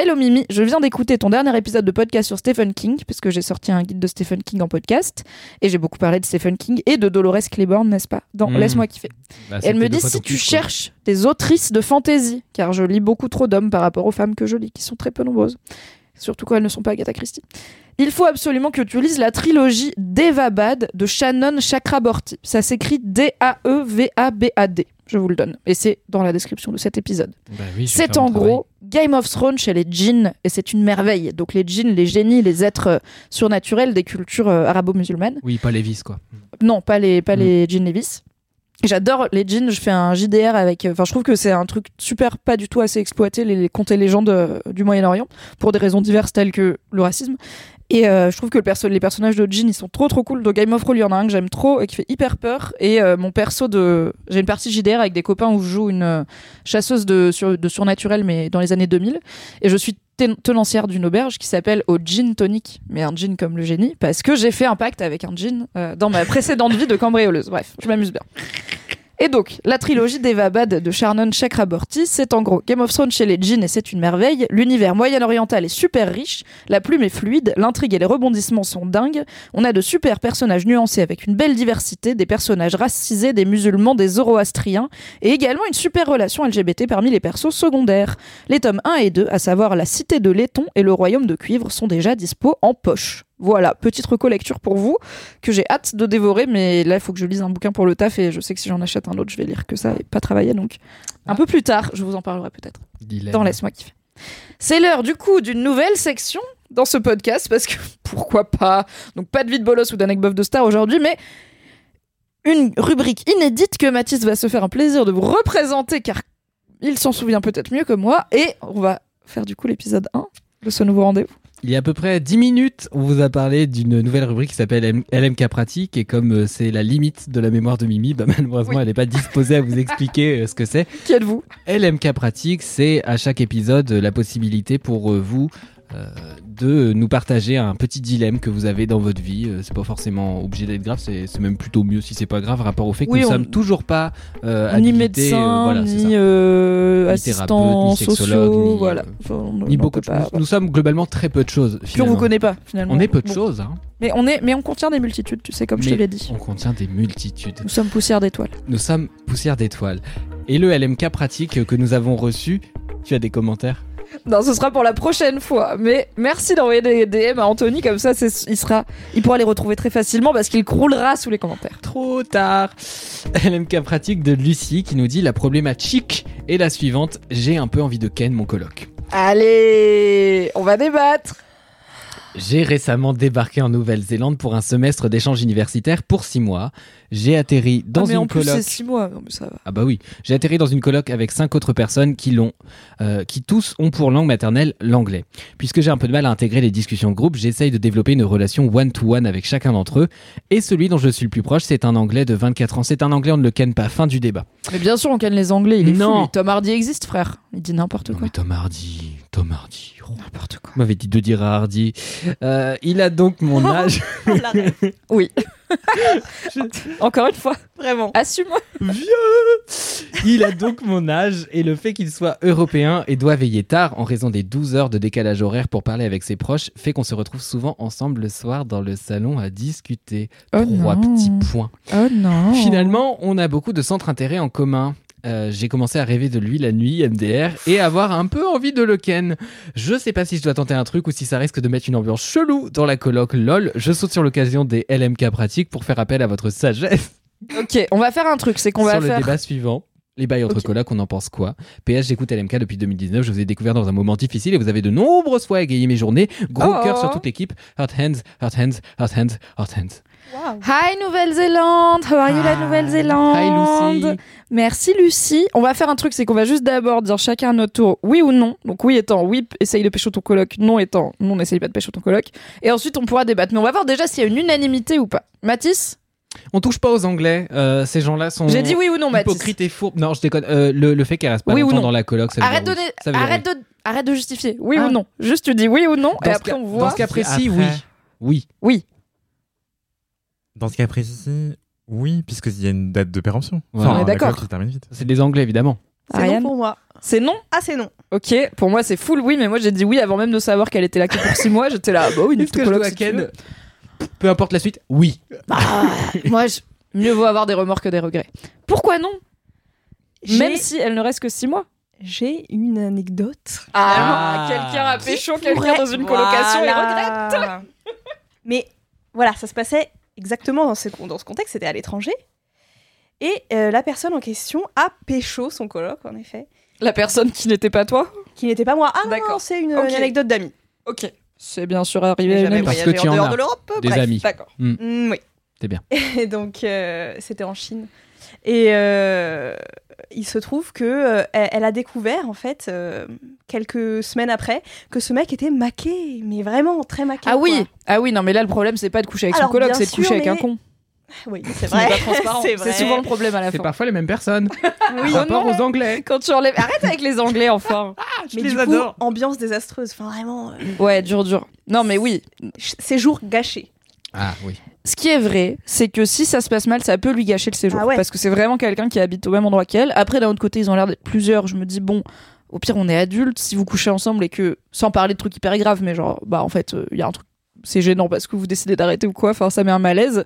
Hello Mimi, je viens d'écouter ton dernier épisode de podcast sur Stephen King, puisque j'ai sorti un guide de Stephen King en podcast, et j'ai beaucoup parlé de Stephen King et de Dolores Claiborne, n'est-ce pas? Dans Mm. Laisse-moi kiffer. Bah, elle me dit si tu quoi. cherches des autrices de fantasy, car je lis beaucoup trop d'hommes par rapport aux femmes que je lis, qui sont très peu nombreuses. surtout quand elles ne sont pas Agatha Christie. Il faut absolument que tu lises la trilogie Devabad de Shannon Chakraborty. Ça s'écrit D-A-E-V-A-B-A-D. Je vous le donne. Et c'est dans la description de cet épisode. Bah oui, C'est en gros Game of Thrones chez les djinns et c'est une merveille. Donc les djinns, les génies, les êtres euh, surnaturels des cultures euh, arabo-musulmanes. Oui, pas Lévis, quoi. Non, pas les, pas Mm. les djinns. J'adore les djinns, je fais un JDR avec. euh, Enfin, je trouve que c'est un truc super pas du tout assez exploité, les, les contes et légendes euh, du Moyen-Orient, pour des raisons diverses telles que le racisme. Et euh, je trouve que les personnages de djinns, ils sont trop trop cool. Dans Game of Thrones, il y en a un que j'aime trop et qui fait hyper peur. Et euh, mon perso de. J'ai une partie JDR avec des copains où je joue une euh, chasseuse de, sur, de surnaturel, mais dans les années 2000. Et je suis ten- tenancière d'une auberge qui s'appelle au Gin Tonic, mais un gin comme le génie, parce que j'ai fait un pacte avec un gin dans ma précédente vie de cambrioleuse. Bref, je m'amuse bien. Et donc, la trilogie d'Evabad de Shannon Chakraborty, c'est en gros Game of Thrones chez les djinns et c'est une merveille. L'univers moyen-oriental est super riche, la plume est fluide, l'intrigue et les rebondissements sont dingues. On a de super personnages nuancés avec une belle diversité, des personnages racisés, des musulmans, des zoroastriens, et également une super relation LGBT parmi les persos secondaires. Les tomes 1 et 2, à savoir La Cité de Laiton et Le Royaume de Cuivre, sont déjà dispo en poche. Voilà, petite recollecture pour vous, que j'ai hâte de dévorer, mais là, il faut que je lise un bouquin pour le taf, et je sais que si j'en achète un autre, je vais lire que ça et pas travailler, donc un Ah. peu plus tard, je vous en parlerai peut-être. Dans Laisse-moi kiffer. C'est l'heure, du coup, d'une nouvelle section dans ce podcast, parce que pourquoi pas? Donc, pas de vie de bolos ou d'anecdote de star aujourd'hui, mais une rubrique inédite que Mathis va se faire un plaisir de vous représenter, car il s'en souvient peut-être mieux que moi, et on va faire du coup l'épisode 1 de ce nouveau rendez-vous. Il y a à peu près 10 minutes, on vous a parlé d'une nouvelle rubrique qui s'appelle LMK Pratique et comme euh, c'est la limite de la mémoire de Mimi, bah, malheureusement Oui. elle n'est pas disposée à vous expliquer euh, ce que c'est. Qui êtes-vous LMK Pratique, c'est à chaque épisode euh, la possibilité pour vous de nous partager un petit dilemme que vous avez dans votre vie. Euh, C'est pas forcément obligé d'être grave, c'est même plutôt mieux si c'est pas grave, rapport au fait que Oui, nous on- sommes toujours pas euh, Ni habilités, euh, voilà, ni, euh, Ni assistant thérapeute, ni sociaux, ni, voilà. euh, Enfin, Ni beaucoup de pas- choses. Nous sommes globalement très peu de choses. Puis on vous connaît pas finalement. On est peu de Bon. choses, hein. Mais on est, mais on contient des multitudes, tu sais, comme je te l'ai dit. On contient des multitudes. Nous sommes poussière d'étoiles. Nous sommes poussière d'étoiles. Et le LMK pratique que nous avons reçu, tu as des commentaires? Non, ce sera pour la prochaine fois. Mais merci d'envoyer des DM à Anthony, comme ça, il sera, il pourra les retrouver très facilement parce qu'il croulera sous les commentaires. Trop tard LMK pratique de Lucie qui nous dit la problématique est la suivante, j'ai un peu envie de ken mon coloc. Allez, on va débattre. J'ai récemment débarqué en Nouvelle-Zélande pour un semestre d'échange universitaire pour six mois. J'ai atterri dans Ah, mais une en plus, coloc. c'est six mois. Non, mais ça va. Ah bah oui, j'ai atterri dans une coloc avec cinq autres personnes qui l'ont, euh, qui tous ont pour langue maternelle l'anglais. Puisque j'ai un peu de mal à intégrer les discussions de groupe, j'essaye de développer une relation one-to-one avec chacun d'entre eux. Et celui dont je suis le plus proche, c'est un anglais de 24 ans. C'est un anglais, on ne le ken pas. Fin du débat. Mais bien sûr, on canne les Anglais. Il est Non. fou. Tom Hardy existe, frère. Il dit n'importe quoi. mais Tom Hardy, Tom Hardy. oh. N'importe quoi. M'avez dit de dire à Hardy. Euh, il a donc mon âge. Oui. Encore une fois, Vraiment. assume. Vieux Il a donc mon âge et le fait qu'il soit européen et doit veiller tard en raison des 12 heures de décalage horaire pour parler avec ses proches fait qu'on se retrouve souvent ensemble le soir dans le salon à discuter. Oh Trois non. petits points. Oh non. Finalement, on a beaucoup de centres d'intérêt en commun. Euh, j'ai commencé à rêver de lui la nuit, MDR, et avoir un peu envie de le ken. Je sais pas si je dois tenter un truc ou si ça risque de mettre une ambiance chelou dans la coloc. Lol, je saute sur l'occasion des LMK pratiques pour faire appel à votre sagesse Ok, on va faire un truc. C'est qu'on va sur le faire. débat suivant. Les bails entre Ok. colocs, on en pense quoi? PS, j'écoute LMK depuis 2019, je vous ai découvert dans un moment difficile et vous avez de nombreuses fois égayé mes journées. Gros Oh. cœur sur toute l'équipe. Hot hands, hot hands, hot hands, hot hands. Hi Nouvelle-Zélande, how are you la. Nouvelle-Zélande? Hi Lucy. Merci Lucie. On va faire un truc, c'est qu'on va juste d'abord dire chacun à notre tour oui ou non. Donc oui étant oui, essaye de pécho ton coloc, non étant non, n'essaye pas de pécho ton coloc. Et ensuite on pourra débattre. Mais on va voir déjà s'il y a une unanimité ou pas. Mathis? On touche pas aux Anglais, euh, ces gens-là sont. J'ai dit oui ou non Mathis. Hypocrite et fourbe. Non, je déconne. Euh, le, le fait qu'elle reste pas Oui ou longtemps dans la coloc, ça veut Arrête, dire de, oui. Ça veut dire arrête, de, arrête de justifier. Oui Ah. ou non Juste tu dis oui ou non Dans et après cas- on Dans voit. ce cas précis, Après. oui. Oui. Oui. Dans ce cas précis, oui, puisqu'il y a une date de péremption. Voilà. On est la d'accord. termine vite. C'est des Anglais, évidemment. C'est non pour moi. C'est non Ah, c'est non. Ok, pour moi c'est full oui, mais moi j'ai dit oui avant même de savoir qu'elle était là que pour 6 mois. J'étais là, bah oui, ken veux. Peu importe la suite, oui. Ah, moi, je- mieux vaut avoir des remords que des regrets. Pourquoi non? Même si elle ne reste que 6 mois. j'ai une anecdote. Ah, Ah. quelqu'un a pécho quelqu'un dans une colocation et regrette. Mais voilà, ça se passait exactement dans ce, dans ce contexte, c'était à l'étranger. Et euh, la personne en question a pécho son coloc, en effet, La personne qui n'était pas toi qui n'était pas moi. Ah non, c'est une, anecdote d'amis. Ok. C'est bien sûr arrivé à. Parce que tu en en dehors as de l'Europe. Des bref. amis. D'accord. Mm, oui. C'est bien. Et donc, euh, c'était en Chine. Et euh, il se trouve que euh, elle, a découvert, en fait, euh, quelques semaines après, que ce mec était maqué, mais vraiment très maqué. Ah quoi. oui, ah oui, non mais là le problème c'est pas de coucher avec son Alors, coloc, bien c'est de coucher avec mais- un con. Oui, c'est vrai. c'est c'est souvent le problème à la C'est fin. parfois les mêmes personnes. Oui. Par rapport non. aux Anglais. Quand tu enlèves, arrête avec les Anglais enfin. Mais les du adore. coup, ambiance désastreuse. Enfin, vraiment, euh, Ouais, dur, dur. Non mais oui, séjour gâché. Ah oui. Ce qui est vrai, c'est que si ça se passe mal, ça peut lui gâcher le séjour. Ah ouais. Parce que c'est vraiment quelqu'un qui habite au même endroit qu'elle. Après, d'un autre côté, ils ont l'air d'être plusieurs. Je me dis, bon, au pire, on est adultes. Si vous couchez ensemble et que, sans parler de trucs hyper graves, mais genre, bah en fait, il y a un truc, c'est gênant parce que vous décidez d'arrêter ou quoi. Enfin, ça met un malaise.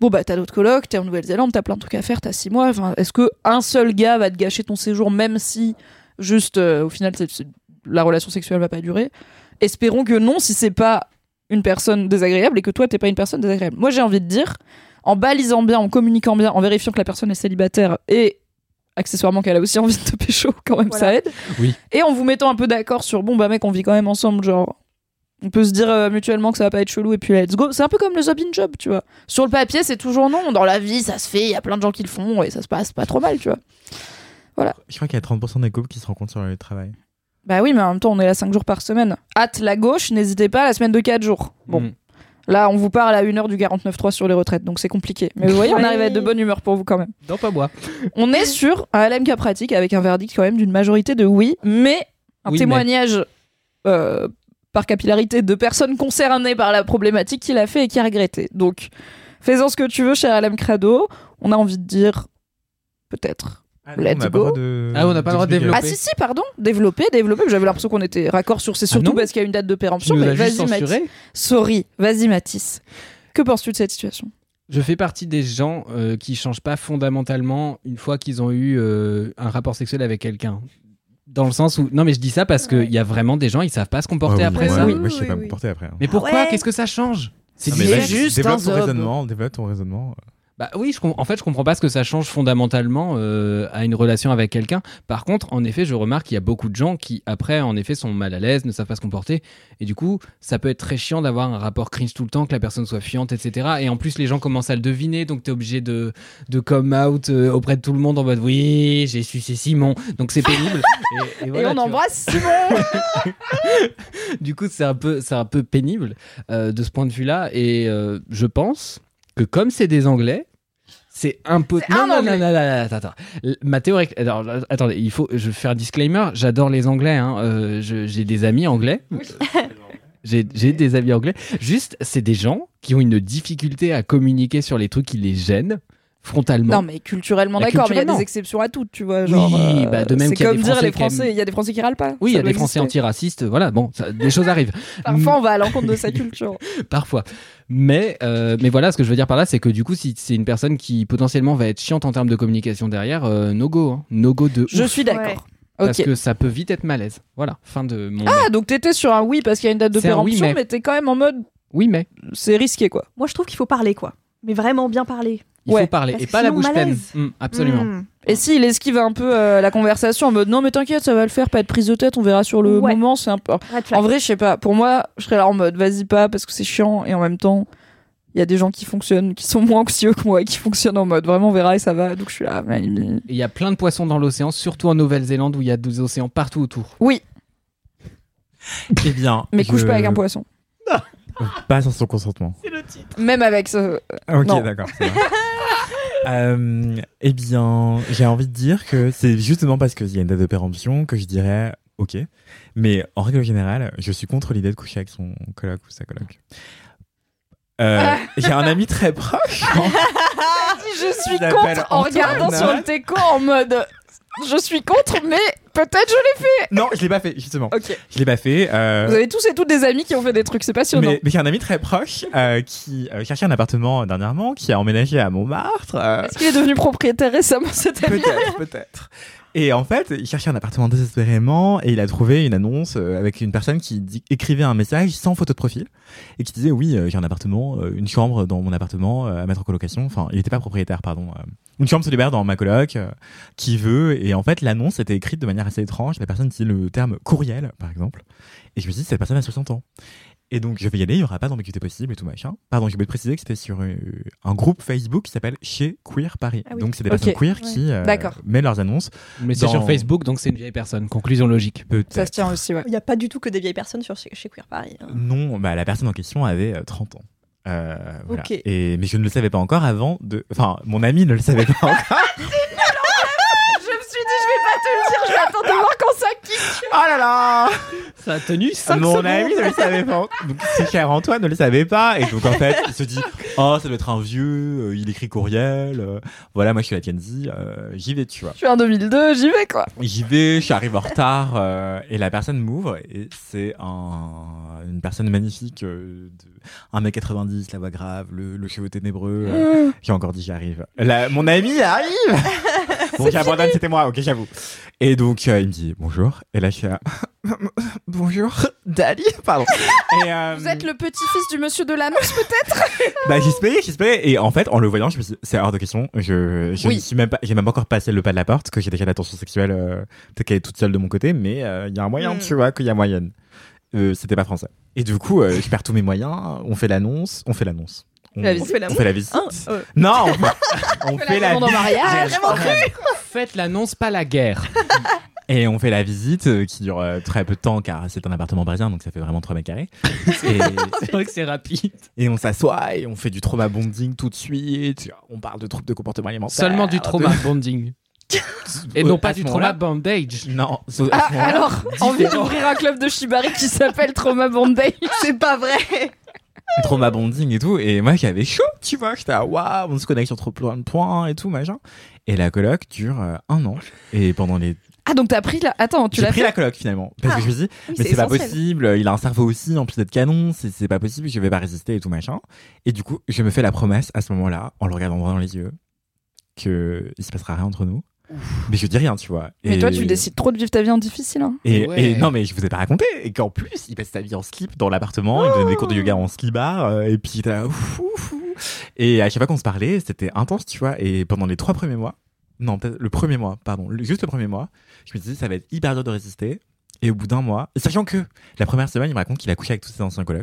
Bon, bah t'as d'autres colocs, t'es en Nouvelle-Zélande, t'as plein de trucs à faire, t'as six mois. Enfin, est-ce que un seul gars va te gâcher ton séjour, même si, juste, euh, au final, c'est- la relation sexuelle va pas durer? Espérons que non, si c'est pas une personne désagréable et que toi t'es pas une personne désagréable. Moi j'ai envie de dire, en balisant bien, en communiquant bien, en vérifiant que la personne est célibataire et accessoirement qu'elle a aussi envie de te pécho, quand même Voilà. ça aide. Oui. Et en vous mettant un peu d'accord sur bon bah mec on vit quand même ensemble, genre on peut se dire euh, mutuellement que ça va pas être chelou et puis let's go. C'est un peu comme le job in job, tu vois. Sur le papier c'est toujours non, dans la vie ça se fait, il y a plein de gens qui le font et ça se passe pas trop mal, tu vois. Je crois qu'il y a 30% des couples qui se rencontrent sur le travail. Bah oui mais en même temps on est là 5 jours par semaine. Hâte la gauche, n'hésitez pas à la semaine de 4 jours. Bon. Mm. Là, on vous parle à une heure du 49.3 sur les retraites, donc c'est compliqué. Mais vous voyez, on arrive à être de bonne humeur pour vous quand même. Non, pas moi. On est sur un LMK pratique avec un verdict quand même d'une majorité de oui, mais un Oui, témoignage euh, par capillarité de personnes concernées par la problématique qu'il a fait et qui a regretté. Donc, fais-en ce que tu veux, cher LM Crado. On a envie de dire peut-être. Let's on n'a go. pas le droit de. Ah, on n'a pas le droit de développer. Ah si si, pardon, développer, développer. J'avais l'impression qu'on était raccord sur c'est surtout non. parce qu'il y a une date de péremption. Mais vas-y, Mathis. Sorry, vas-y, Mathis. Que penses-tu de cette situation? Je fais partie des gens euh, qui changent pas fondamentalement une fois qu'ils ont eu euh, un rapport sexuel avec quelqu'un. Dans le sens où. Non, mais je dis ça parce qu'il y a vraiment des gens, ils savent pas se comporter Ah oui, après ça. oui, Oui, moi, je sais oui, pas me comporter après. hein. Mais pourquoi ouais. Qu'est-ce que ça change? C'est juste développe un ton raisonnement, développe ton raisonnement. Bah oui, je en fait, je comprends pas ce que ça change fondamentalement euh, à une relation avec quelqu'un. Par contre, en effet, je remarque qu'il y a beaucoup de gens qui, après, en effet, sont mal à l'aise, ne savent pas se comporter. Et du coup, ça peut être très chiant d'avoir un rapport cringe tout le temps, que la personne soit fiante, etc. Et en plus, les gens commencent à le deviner, donc tu es obligé de, de come out euh, auprès de tout le monde en mode oui, j'ai su, c'est Simon. Donc c'est pénible. et, et voilà, Et on embrasse Simon Du coup, c'est un peu, c'est un peu pénible euh, de ce point de vue-là. Et je pense que comme c'est des Anglais, c'est un peu. Anglais. non, non, non, attends, attends. Ma théorie. Alors, là, attendez, il faut. Je vais faire un disclaimer. J'adore les Anglais. hein. Euh, je- j'ai des amis anglais. J'ai j'ai des amis anglais. Juste, c'est des gens qui ont une difficulté à communiquer sur les trucs qui les gênent frontalement. Non, mais culturellement, Bah, d'accord, mais il y a des exceptions à tout, tu vois. Oui, Genre, euh, bah, de même c'est qu'il y a comme des dire Français les Français, il y a des Français qui râlent pas. oui, il y a des Français antiracistes. Voilà, bon, ça- des choses arrivent. Parfois, on va à l'encontre de sa culture. Parfois. Mais, euh, mais voilà, ce que je veux dire par là, c'est que du coup, si c'est une personne qui potentiellement va être chiante en termes de communication derrière, euh, no go. hein. No go de Je ouf. suis d'accord. Parce que ça peut vite être malaise. Voilà, fin de mon. Ah, donc t'étais sur un oui parce qu'il y a une date de oui, péremption, mais- mais t'es quand même en mode Oui, mais c'est risqué quoi. Moi, je trouve qu'il faut parler, quoi. Mais vraiment bien parler. Il Ouais, faut parler et pas la bouche pleine. Mm, absolument. Hmm. Et s'il esquive un peu euh, la conversation en mode non mais t'inquiète ça va le faire, pas de prise de tête, on verra sur le Ouais. moment, c'est un peu. En vrai je sais pas, pour moi je serais là en mode vas-y pas parce que c'est chiant et en même temps il y a des gens qui fonctionnent, qui sont moins anxieux que moi et qui fonctionnent en mode vraiment on verra et ça va donc je suis là. Il y a plein de poissons dans l'océan, surtout en Nouvelle-Zélande où il y a des océans partout autour. Oui, Eh bien. mais couche pas avec un poisson. Pas sans son consentement. Même avec ce. Ok, d'accord. Euh, eh bien, j'ai envie de dire que c'est justement parce qu'il y a une date de péremption que je dirais ok. Mais en règle générale, je suis contre l'idée de coucher avec son coloc ou sa coloc. Euh, J'ai un ami très proche. Je suis contre en Antoine. regardant sur le teco en mode je suis contre mais peut-être je l'ai fait. Non, je l'ai pas fait, justement. Ok. Je l'ai pas fait. euh, Vous avez tous et toutes des amis qui ont fait des trucs, c'est passionnant. mais, mais j'ai un ami très proche euh, qui euh, cherchait un appartement dernièrement, qui a emménagé à Montmartre. euh, Est-ce qu'il est devenu propriétaire récemment cet ami? Peut-être, peut-être. Et en fait, il cherchait un appartement désespérément et il a trouvé une annonce euh, avec une personne qui dit- écrivait un message sans photo de profil et qui disait oui, euh, j'ai un appartement, euh, une chambre dans mon appartement à mettre en colocation. Enfin, il n'était pas propriétaire, pardon. une chambre se dans ma coloc qui veut. Et en fait, l'annonce était écrite de manière assez étrange. La personne disait le terme courriel, par exemple. Et je me suis dit, cette personne a 60 ans. Et donc, je vais y aller, il n'y aura pas d'ambiguïté possible et tout machin. Pardon, j'ai oublié de préciser que c'était sur euh, un groupe Facebook qui s'appelle Chez Queer Paris. Ah oui. Donc, c'est des Ok. personnes queer qui euh, D'accord. mettent leurs annonces. Mais c'est Dans- sur Facebook, donc c'est une vieille personne. Conclusion logique. Ça se tient aussi, ouais. Il n'y a pas du tout que des vieilles personnes sur chez, chez Queer Paris. hein. Non, bah, la personne en question avait euh, 30 ans. Euh, voilà. Ok. Et, mais je ne le savais pas encore avant de. Enfin, mon ami ne le savait pas encore. Je me suis dit, je vais pas te le dire, je vais attendre de voir quand ça kick. oh là là Ça a tenu 5 Mon secondes. ami ne le savait pas. Donc, c'est cher Antoine ne le savait pas. Et donc, en fait, il se dit Oh, ça doit être un vieux, euh, il écrit courriel. euh, voilà, moi, je suis la Kenzie, euh, j'y vais, tu vois. Je suis en 2002, j'y vais quoi. J'y vais, je arrive en retard euh, et la personne m'ouvre et c'est un, une personne magnifique euh, de 1m90, la voix grave, le, le cheveu ténébreux. euh, J'ai encore dit j'arrive. La- Mon ami arrive Bon, j'abandonne, c'était moi, ok, j'avoue. Et donc, euh, il me dit bonjour. Et là, je suis là, bonjour, Dali, pardon. Et, euh, Vous êtes le petit-fils du monsieur de l'annonce peut-être? Bah, j'espérais, j'espérais. Et en fait, en le voyant, je me suis dit, c'est hors de question. Je, je Oui. ne suis même pas, j'ai même pas encore passé le pas de la porte, que j'ai déjà l'attention sexuelle, euh, peut-être qu'elle est toute seule de mon côté, mais euh, il y a un moyen, Mm. tu vois, qu'il y a moyenne. Euh, c'était pas français. Et du coup, euh, je perds tous mes moyens, on fait l'annonce, on fait l'annonce. On, La On visite. fait la on fait la visite. Hein, euh, Non, on fait, on fait la mariage. visite. Faites l'annonce, pas la guerre. Et on fait la visite euh, qui dure euh, très peu de temps car c'est un appartement parisien donc ça fait vraiment 3 mètres carrés. Et, C'est vrai que c'est rapide. et on s'assoit et on fait du trauma bonding tout de suite. On parle de troubles de comportement alimentaire. Seulement du de- trauma bonding. Et non pas du trauma bandage. Non. Ah, alors, envie d'ouvrir un club de Shibari qui s'appelle Trauma Bondage. c'est pas vrai trauma bonding et tout. Et moi j'avais chaud, tu vois. J'étais à waouh, on se connecte sur trop plein de points et tout machin. Et la coloc dure euh, un an. Et pendant les Ah, donc t'as pris la. Attends, tu l'as pris fait la coloc finalement. Parce Ah. que je me dit, Oui, mais c'est pas possible, il a un cerveau aussi, en plus d'être canon, c'est c'est pas possible, je vais pas résister et tout machin. Et du coup, je me fais la promesse à ce moment-là, en le regardant droit dans les yeux, que il se passera rien entre nous. Mais je dis rien, tu vois. Mais Et- toi, tu décides trop de vivre ta vie en difficile. Hein. Et, Ouais. et non, mais je vous ai pas raconté. Et qu'en plus, il passe sa vie en slip dans l'appartement, il donnait des cours de yoga en slip-bar, euh, et puis il était là, ouf, ouf, ouf. Et à chaque fois qu'on se parlait, c'était intense, tu vois. Et pendant les trois premiers mois, non, peut-être le premier mois, pardon, juste le premier mois, je me disais, ça va être hyper dur de résister. Et au bout d'un mois, sachant que la première semaine, il me raconte qu'il a couché avec tous ses anciens collègues.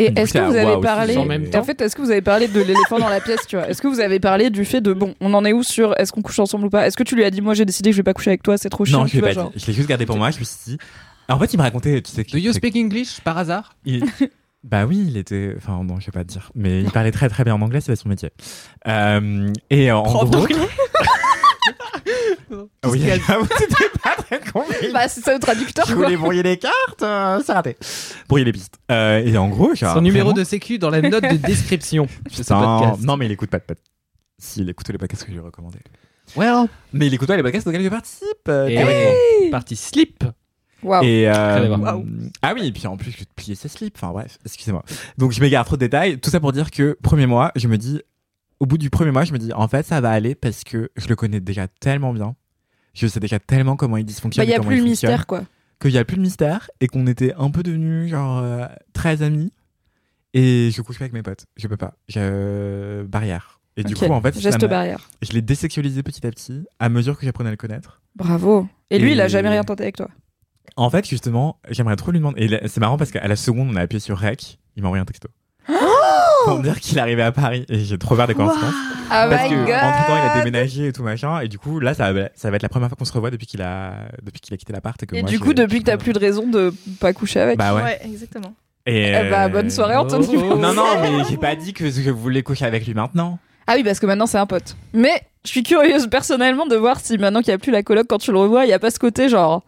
Et est-ce que vous avez parlé. en même En temps. fait, est-ce que vous avez parlé de l'éléphant dans la pièce, tu vois? Est-ce que vous avez parlé du fait de bon, on en est où sur est-ce qu'on couche ensemble ou pas? Est-ce que tu lui as dit, moi j'ai décidé que je vais pas coucher avec toi, c'est trop chiant Non, je l'ai vois, pas genre dit. Je l'ai juste gardé pour moi. Je me suis dit. En fait, il me racontait, tu sais. Do you speak English par hasard? Il- Bah oui, il était. Enfin, non, je vais pas te dire. Mais il parlait très très bien en anglais, c'est son métier. Euh, et en Prof gros. d'anglais. Oui, j'avoue, c'était pas très compliqué. Bah, c'est ça le traducteur, Je quoi. voulais brouiller les cartes, euh, c'est raté. Brouiller les pistes. Euh, et en gros, genre, Son numéro vraiment- de sécu dans la note de description de ce Putain, podcast. Non, mais il écoute pas de podcast. Si, il écoute tous les podcasts que je lui ai recommandés. Well. Mais il écoute pas les podcasts auxquels je participe. euh, Et théoriquement. ouais, partie slip. Et euh. Waouh. ah oui, et puis en plus, je vais te plier ses slips. Enfin bref, excusez-moi. Donc je m'égare trop de détails. Tout ça pour dire que premier mois, je me dis, au bout du premier mois, je me dis, en fait, ça va aller parce que je le connais déjà tellement bien. Je sais déjà tellement comment il Bah, dysfonctionne. il y et a plus il le mystère, quoi. Qu'il y a plus de mystère et qu'on était un peu devenus genre euh, très amis. Et je couche pas avec mes potes. Je peux pas. Je barrière. Et du coup, en fait, Geste barrière. je l'ai désexualisé petit à petit à mesure que j'apprenais à le connaître. Bravo. Et lui, il a jamais rien tenté avec toi. En fait, justement, j'aimerais trop lui demander. Et c'est marrant parce qu'à la seconde, on a appuyé sur Rec. Il m'a envoyé un texto. pour me dire qu'il arrivait à Paris. Et j'ai trop peur des coïncidences. Ah Parce my que god. entre temps, il a déménagé et tout machin. Et du coup, là, ça va, ça va être la première fois qu'on se revoit depuis qu'il a, depuis qu'il a quitté l'appart. Et, que Et moi, du coup, depuis que t'as plus de raison de pas coucher avec. Bah ouais. Ouais, exactement. Et Eh bah, euh, bonne soirée, Anthony. Oh. Non, non, mais j'ai pas dit que je voulais coucher avec lui maintenant. Ah oui, parce que maintenant c'est un pote. Mais je suis curieuse personnellement de voir si maintenant qu'il n'y a plus la coloc, quand tu le revois, il n'y a pas ce côté genre.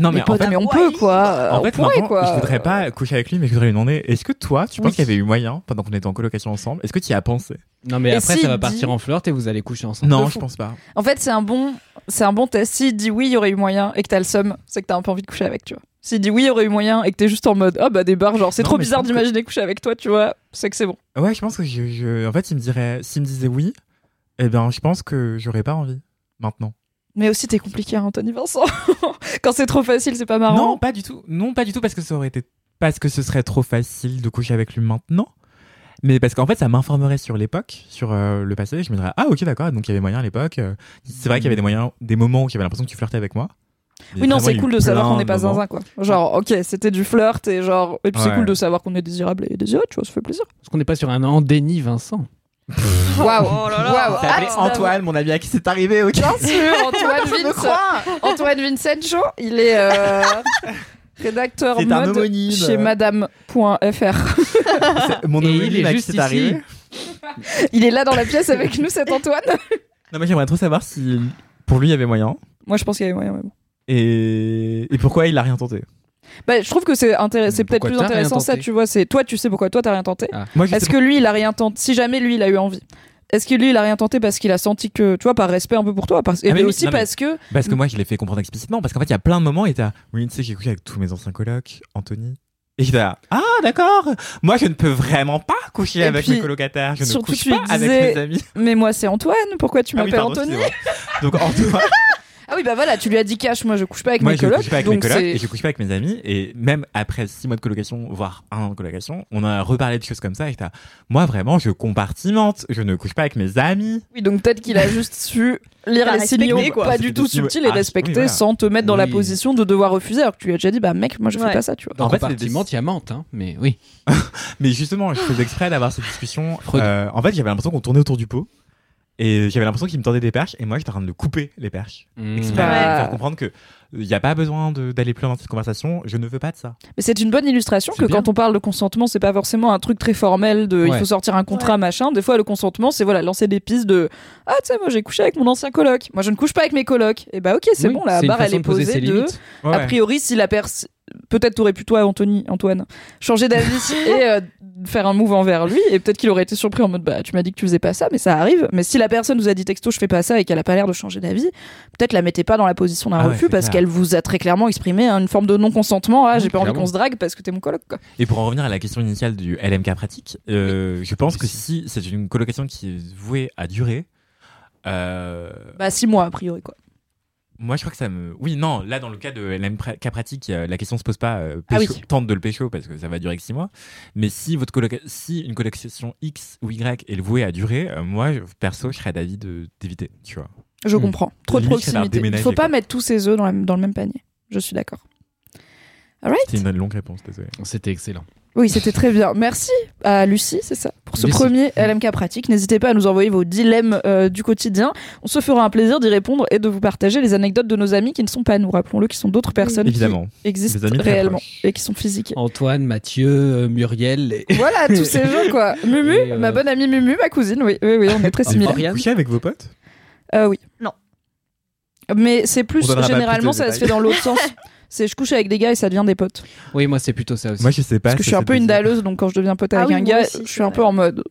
Non, mais mais en potes, fait, mais on peut quoi. en on fait pourrait maintenant, quoi. je voudrais pas coucher avec lui, mais je voudrais lui demander est-ce que toi, tu penses qu'il y avait eu moyen, pendant qu'on était en colocation ensemble, est-ce que tu y as pensé? Non, mais Et après, ça va dit- partir en flirt et vous allez coucher ensemble. Non, je pense pas. En fait, c'est un bon, c'est un bon test. S'il dit oui, il y aurait eu moyen et que t'as le seum, c'est que t'as un peu envie de coucher avec, tu vois. S'il dit oui, il y aurait eu moyen et que t'es juste en mode ah bah des barres, genre c'est trop bizarre que- d'imaginer coucher avec toi, tu vois, c'est que c'est bon. Ouais, je pense que je, je- en fait, il me dirait, s'il me disait oui, eh bien, je pense que j'aurais pas envie maintenant. Mais aussi t'es compliqué, hein, Anthony Vincent. Quand c'est trop facile, c'est pas marrant. Non, pas du tout. Non, pas du tout parce que ça aurait été parce que ce serait trop facile de coucher avec lui maintenant. Mais parce qu'en fait, ça m'informerait sur l'époque, sur euh, le passé. Je me dirais, ah ok, d'accord, donc il y avait moyen à l'époque. euh, c'est vrai qu'il y avait des moyens, des moments où j'avais l'impression que tu flirtais avec moi. Oui, non, c'est cool de savoir qu'on n'est pas zinzin, quoi. Genre, ok, c'était du flirt et genre. Et puis c'est cool de savoir qu'on est désirable et désiré, tu vois, ça fait plaisir. Parce qu'on n'est pas sur un an déni, Vincent. Waouh! Oh là là. Hâte Antoine, mon ami à qui c'est arrivé, ok Bien sûr, Antoine Vince. Antoine Vincenzo, il est euh, rédacteur C'est un mode chez madame.fr. Mon homonyme est à qui juste c'est ici. arrivé. Il est là dans la pièce avec nous, cet Antoine. Non, mais j'aimerais trop savoir si pour lui il y avait moyen Moi, je pense qu'il y avait moyen. mais bon. et, et pourquoi il a rien tenté? Bah, je trouve que c'est c'est peut-être plus intéressant ça, tu vois. C'est toi, tu sais pourquoi toi t'as rien tenté. Moi, je Est-ce sais que lui, il a rien tenté Si jamais lui, il a eu envie. Est-ce que lui, il a rien tenté parce qu'il a senti que, tu vois, par respect un peu pour toi, parce... et Ah, mais oui, aussi non, mais- parce que Parce que moi, je l'ai fait comprendre explicitement. Parce qu'en fait, il y a plein de moments, et t'as, oui, tu sais, j'ai couché avec tous mes anciens colocs, Anthony. Et j'étais là, ah, d'accord. Moi, je ne peux vraiment pas coucher Et avec puis, mes colocataires. Je ne surtout, couche tu pas avec disais- mes amis. mais moi c'est Antoine, pourquoi tu Ah oui, m'appelles Anthony. Donc, Antoine, Ah oui, bah voilà, tu lui as dit cash, moi je couche pas avec moi, mes je colocs. couche pas avec mes colocs et je couche pas avec mes amis. Et même après six mois de colocation, voire un an de colocation, on a reparlé de choses comme ça. Et là, moi, vraiment, je compartimente. Je ne couche pas avec mes amis. Oui, donc peut-être qu'il a juste su lire Pas les respecter, signaux quoi. pas du tout subtils et Ah, oui, respecter voilà. sans te mettre dans la position de devoir refuser alors que tu lui as déjà dit bah mec moi je fais Ouais. pas ça tu vois. En fait, c'est compartiment, des- il y a menthe, hein, mais oui. Mais justement, je faisais exprès d'avoir cette discussion. Euh, en fait, j'avais l'impression qu'on tournait autour du pot. Et j'avais l'impression qu'il me tendait des perches. Et moi, j'étais en train de le couper, les perches. Mmh. Exprès, Ouais. pour faire comprendre que il n'y a pas besoin d'aller plus loin dans cette conversation. Je ne veux pas de ça. Mais c'est une bonne illustration que bien. quand on parle de consentement c'est pas forcément un truc très formel de il faut sortir un contrat machin. Des fois le consentement c'est voilà lancer des pistes de ah tu sais moi j'ai couché avec mon ancien coloc. Moi je ne couche pas avec mes colocs. Et bah ok c'est Oui, bon la barre elle est de poser posée ses de. Ouais, a priori si la personne peut-être t'aurais pu toi Anthony Antoine changer d'avis et euh, faire un move envers lui et peut-être qu'il aurait été surpris en mode bah tu m'as dit que tu faisais pas ça mais ça arrive. Mais si la personne vous a dit texto je fais pas ça et qu'elle a pas l'air de changer d'avis peut-être la mettez pas dans la position d'un Ah refus parce qu'elle vous a très clairement exprimé une forme de non consentement ah j'ai pas envie qu'on se drague parce que t'es mon coloc quoi. Et pour en revenir à la question initiale du LMK pratique, euh, je pense que si c'est une colocation qui est vouée à durer, euh, bah six mois a priori quoi moi je crois que ça me. Oui, non, là dans le cas de LMK pratique, euh, la question se pose pas. euh, Ah pécho- oui. Tente de le pécho parce que ça va durer que 6 mois. Mais si, votre si une colocation X ou Y est vouée à durer, euh, moi perso je serais d'avis de- d'éviter, tu vois. je Hmm. comprends trop de proximité il faut pas quoi. mettre tous ses œufs dans, la- dans le même panier je suis d'accord alright C'est une longue réponse, désolé. C'était excellent. Oui, c'était très bien. Merci à Lucie, c'est ça, pour ce Lucie. premier LMK pratique. N'hésitez pas à nous envoyer vos dilemmes euh, du quotidien. On se fera un plaisir d'y répondre et de vous partager les anecdotes de nos amis qui ne sont pas nous, rappelons-le, qui sont d'autres personnes Évidemment. qui existent réellement proches. et qui sont physiques. Antoine, Mathieu, euh, Muriel. Et... Voilà, tous ces gens, quoi. Mumu, euh, ma bonne amie Mumu, ma cousine, oui, oui, oui, on est très Ah, similaires. Oriane. Coucher avec vos potes? Euh, oui. Non. Mais c'est plus, généralement, plus ça se fait dans l'autre sens. C'est je couche avec des gars et ça devient des potes. Oui, moi, c'est plutôt ça aussi. Moi je sais pas. Parce que je suis un peu une dalleuse, donc quand je deviens pote Ah avec oui, un gars, aussi, je suis un peu en mode.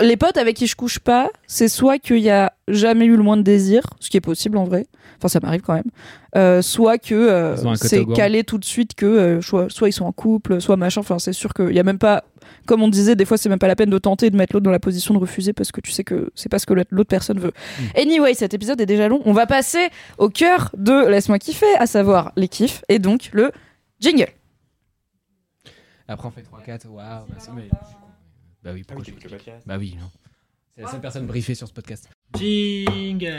Les potes avec qui je couche pas, c'est soit qu'il y a jamais eu le moins de désir, ce qui est possible en vrai, enfin ça m'arrive quand même, euh, soit que euh, c'est calé tout de suite que euh, soit, soit ils sont en couple, soit machin, enfin c'est sûr qu'il y a même pas, comme on disait, des fois c'est même pas la peine de tenter de mettre l'autre dans la position de refuser parce que tu sais que c'est pas ce que l'autre personne veut. Mm. Anyway, cet épisode est déjà long, on va passer au cœur de Laisse-moi kiffer, à savoir les kiffs, et donc le jingle. Après, on fait 3-4. Waouh. Bah, mais- bah oui, pourquoi tu- Bah oui, non. C'est la seule personne briefée sur ce podcast. Jingle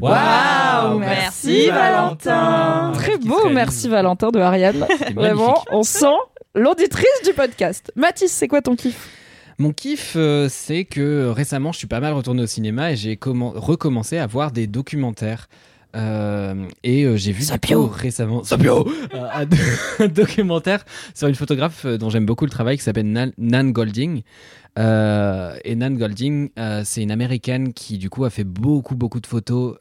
Waouh, merci, Valentin. Très beau, merci Valentin de Ariane. Vraiment, on sent l'auditrice du podcast. Mathis, c'est quoi ton kiff? Mon kiff, euh, c'est que récemment, je suis pas mal retourné au cinéma et j'ai commen- recommencé à voir des documentaires. Euh, et euh, j'ai vu Sapio. récemment Sapio un, do- un documentaire sur une photographe euh, dont j'aime beaucoup le travail qui s'appelle Nan, Nan Golding. Euh, et Nan Golding, c'est une américaine qui du coup a fait beaucoup beaucoup de photos,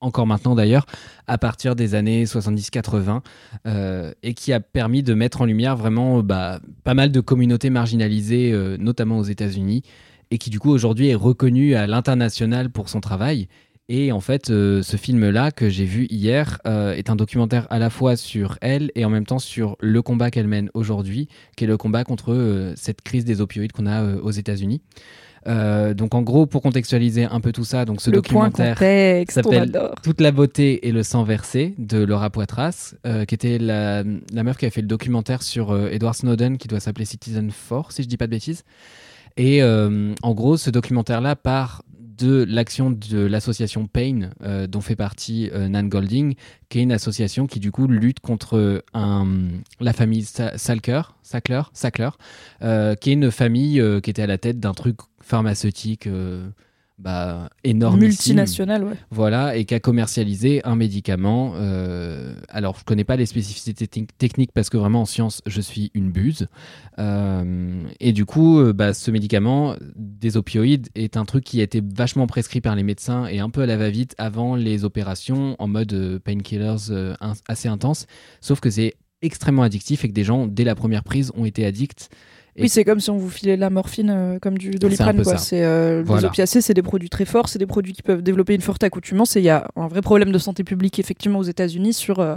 encore maintenant d'ailleurs, à partir des années 70-80, euh, et qui a permis de mettre en lumière vraiment bah, pas mal de communautés marginalisées, notamment aux États-Unis, et qui du coup aujourd'hui est reconnue à l'international pour son travail. Et en fait, euh, ce film-là que j'ai vu hier euh, est un documentaire à la fois sur elle et en même temps sur le combat qu'elle mène aujourd'hui, qui est le combat contre euh, cette crise des opioïdes qu'on a aux États-Unis. Donc en gros, pour contextualiser un peu tout ça, donc ce Le documentaire s'appelle. Toute la beauté et le sang versé de Laura Poitras, qui était la, la meuf qui a fait le documentaire sur Edward Snowden, qui doit s'appeler Citizen 4, si je dis pas de bêtises. Et euh, en gros, ce documentaire-là part de l'action de l'association Pain, euh, dont fait partie euh, Nan Golding, qui est une association qui du coup lutte contre un, la famille Sa- Salker, Sackler, Sackler, euh, qui est une famille euh, qui était à la tête d'un truc pharmaceutique euh, bah, énorme. Multinational, ouais. Voilà, et qui a commercialisé un médicament. euh, alors, je connais pas les spécificités techni- techniques parce que vraiment en science, je suis une buse. Euh, et du coup, euh, bah, ce médicament, des opioïdes, est un truc qui a été vachement prescrit par les médecins et un peu à la va-vite avant les opérations en mode painkillers in- assez intense. Sauf que c'est extrêmement addictif et que des gens, dès la première prise, ont été addicts. Oui, c'est comme si on vous filait de la morphine euh, comme du doliprane. Quoi. C'est euh, Voilà. Les opiacés, c'est des produits très forts, c'est des produits qui peuvent développer une forte accoutumance. Et il y a un vrai problème de santé publique effectivement aux États-Unis sur euh,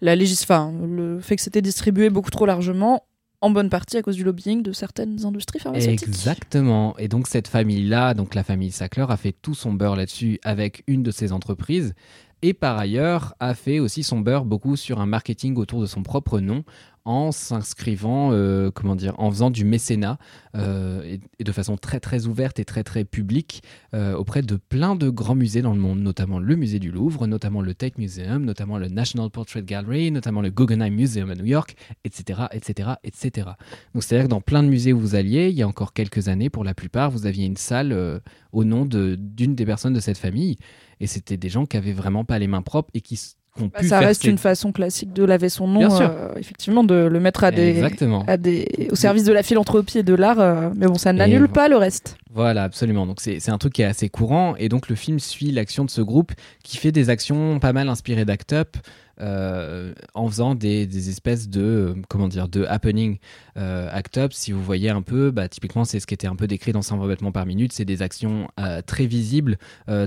la légis... enfin, le fait que c'était distribué beaucoup trop largement, en bonne partie à cause du lobbying de certaines industries pharmaceutiques. Exactement. Et donc cette famille-là, donc la famille Sackler, a fait tout son beurre là-dessus avec une de ses entreprises. Et par ailleurs, a fait aussi son beurre beaucoup sur un marketing autour de son propre nom, en s'inscrivant, euh, comment dire, en faisant du mécénat euh, et, de façon très très ouverte et très très publique euh, auprès de plein de grands musées dans le monde, notamment le musée du Louvre, notamment le Tate Museum, notamment le National Portrait Gallery, notamment le Guggenheim Museum à New York, etc., etc., etc. Donc c'est-à-dire que dans plein de musées où vous alliez, il y a encore quelques années, pour la plupart, vous aviez une salle au nom de- d'une des personnes de cette famille, et c'était des gens qui avaient vraiment pas les mains propres et qui ont Bah, pu ça faire reste ces- une façon classique de laver son nom, euh, effectivement, de le mettre à des, Exactement. à des, au service de la philanthropie et de l'art. euh, mais bon, ça n'annule pas le reste. Voilà, absolument. Donc c'est c'est un truc qui est assez courant et donc le film suit l'action de ce groupe qui fait des actions pas mal inspirées d'Act Up euh, en faisant des, espèces de euh, comment dire de happening euh, Act Up. Si vous voyez un peu, bah, typiquement c'est ce qui était un peu décrit dans 100 revêtements par minute. C'est des actions très visibles,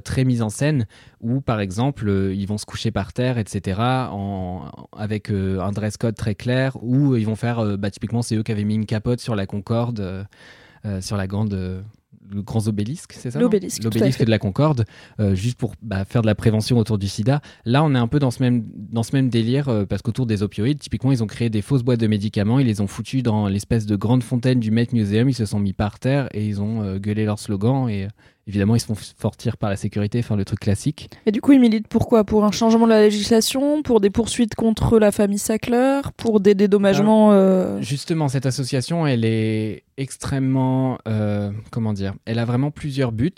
très mises en scène où par exemple ils vont se coucher par terre, etc. Avec un dress code très clair où ils vont faire, bah, typiquement c'est eux qui avaient mis une capote sur la Concorde. sur la grande le grand obélisque, c'est ça L'obélisque, de la Concorde, euh, juste pour bah, faire de la prévention autour du sida. Là, on est un peu dans ce même, dans ce même délire, euh, parce qu'autour des opioïdes, typiquement, ils ont créé des fausses boîtes de médicaments, ils les ont foutus dans l'espèce de grande fontaine du Met Museum, ils se sont mis par terre et ils ont euh, gueulé leur slogan, et évidemment, ils se font sortir par la sécurité, enfin le truc classique. Et du coup, ils militent pourquoi Pour un changement de la législation? Pour des poursuites contre la famille Sackler? Pour des dédommagements euh, Justement, cette association, elle est extrêmement, euh, comment dire, elle a vraiment plusieurs buts.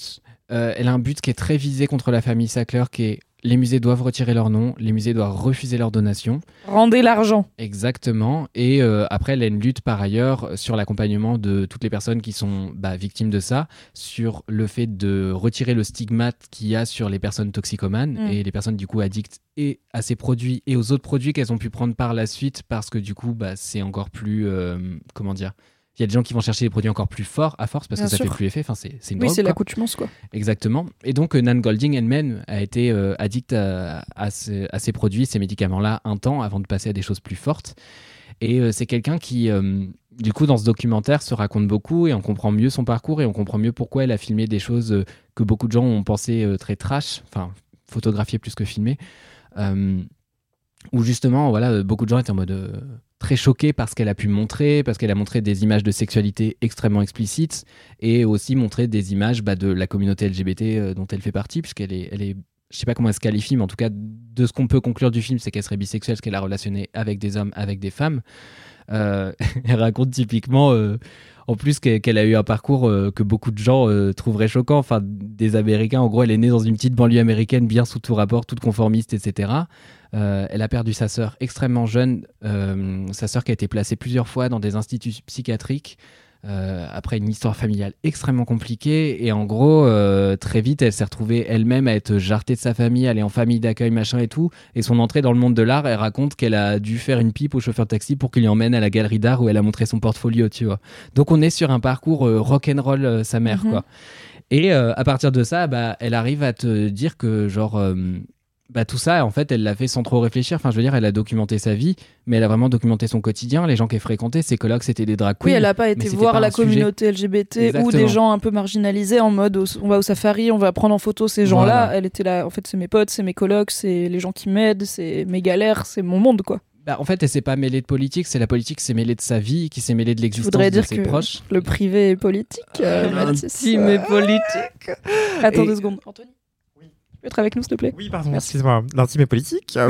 Euh, elle a un but qui est très visé contre la famille Sackler, qui est les musées doivent retirer leur nom, les musées doivent refuser leurs donations. Rendez l'argent. Exactement. Et euh, après, elle a une lutte par ailleurs sur l'accompagnement de toutes les personnes qui sont bah, victimes de ça, sur le fait de retirer le stigmate qu'il y a sur les personnes toxicomanes Mm. et les personnes du coup addictes et à ces produits et aux autres produits qu'elles ont pu prendre par la suite parce que du coup, bah, c'est encore plus, euh, comment dire, Il y a des gens qui vont chercher des produits encore plus forts à force parce Bien que ça sûr. fait plus effet. Enfin, c'est c'est une Oui, c'est l'accoutumance, quoi. Exactement. Et donc, euh, Nan Golding elle-même a été euh, addict à, à ce- à ces produits, ces médicaments-là, un temps avant de passer à des choses plus fortes. Et euh, c'est quelqu'un qui, euh, du coup, dans ce documentaire, se raconte beaucoup et on comprend mieux son parcours et on comprend mieux pourquoi elle a filmé des choses que beaucoup de gens ont pensé très trash, enfin, photographiées plus que filmées. Où justement, voilà, beaucoup de gens étaient en mode très choqués par ce qu'elle a pu montrer, parce qu'elle a montré des images de sexualité extrêmement explicites et aussi montré des images bah, de la communauté LGBT euh, dont elle fait partie, puisqu'elle est, elle est, je sais pas comment elle se qualifie, mais en tout cas, de ce qu'on peut conclure du film, c'est qu'elle serait bisexuelle, qu'elle a relationné avec des hommes, avec des femmes. Euh, elle raconte typiquement, euh, en plus, qu'elle a eu un parcours euh, que beaucoup de gens trouveraient choquant. Enfin, des Américains, en gros, elle est née dans une petite banlieue américaine, bien sous tout rapport, toute conformiste, etc. Elle a perdu sa sœur extrêmement jeune, sa sœur qui a été placée plusieurs fois dans des instituts psychiatriques. Euh, après une histoire familiale extrêmement compliquée et en gros euh, très vite elle s'est retrouvée elle-même à être jartée de sa famille, aller en famille d'accueil machin et tout. Et son entrée dans le monde de l'art elle raconte qu'elle a dû faire une pipe au chauffeur de taxi pour qu'il lui emmène à la galerie d'art où elle a montré son portfolio tu vois. Donc on est sur un parcours euh, rock'n'roll sa mère Mhm. quoi. Et à partir de ça bah elle arrive à te dire que genre bah, tout ça, en fait, elle l'a fait sans trop réfléchir. Enfin, je veux dire, elle a documenté sa vie, mais elle a vraiment documenté son quotidien. Les gens qu'elle fréquentait, ses colocs, c'était des drag queens. Oui, elle n'a pas été voir pas la sujet. communauté LGBT ou des gens un peu marginalisés en mode on va au safari, on va prendre en photo ces gens-là. Voilà. Elle était là, en fait, c'est mes potes, c'est mes colocs, c'est les gens qui m'aident, c'est mes galères, c'est mon monde, quoi. Bah, en fait, elle s'est pas mêlée de politique, c'est la politique qui s'est mêlée de sa vie, qui s'est mêlée de l'existence de dire ses que proches. le privé est politique. euh, Mathis. L'intime est politique. Attends Et- deux secondes. Anthony, être avec nous, s'il te plaît Oui, pardon, excuse-moi. L'intime est politique.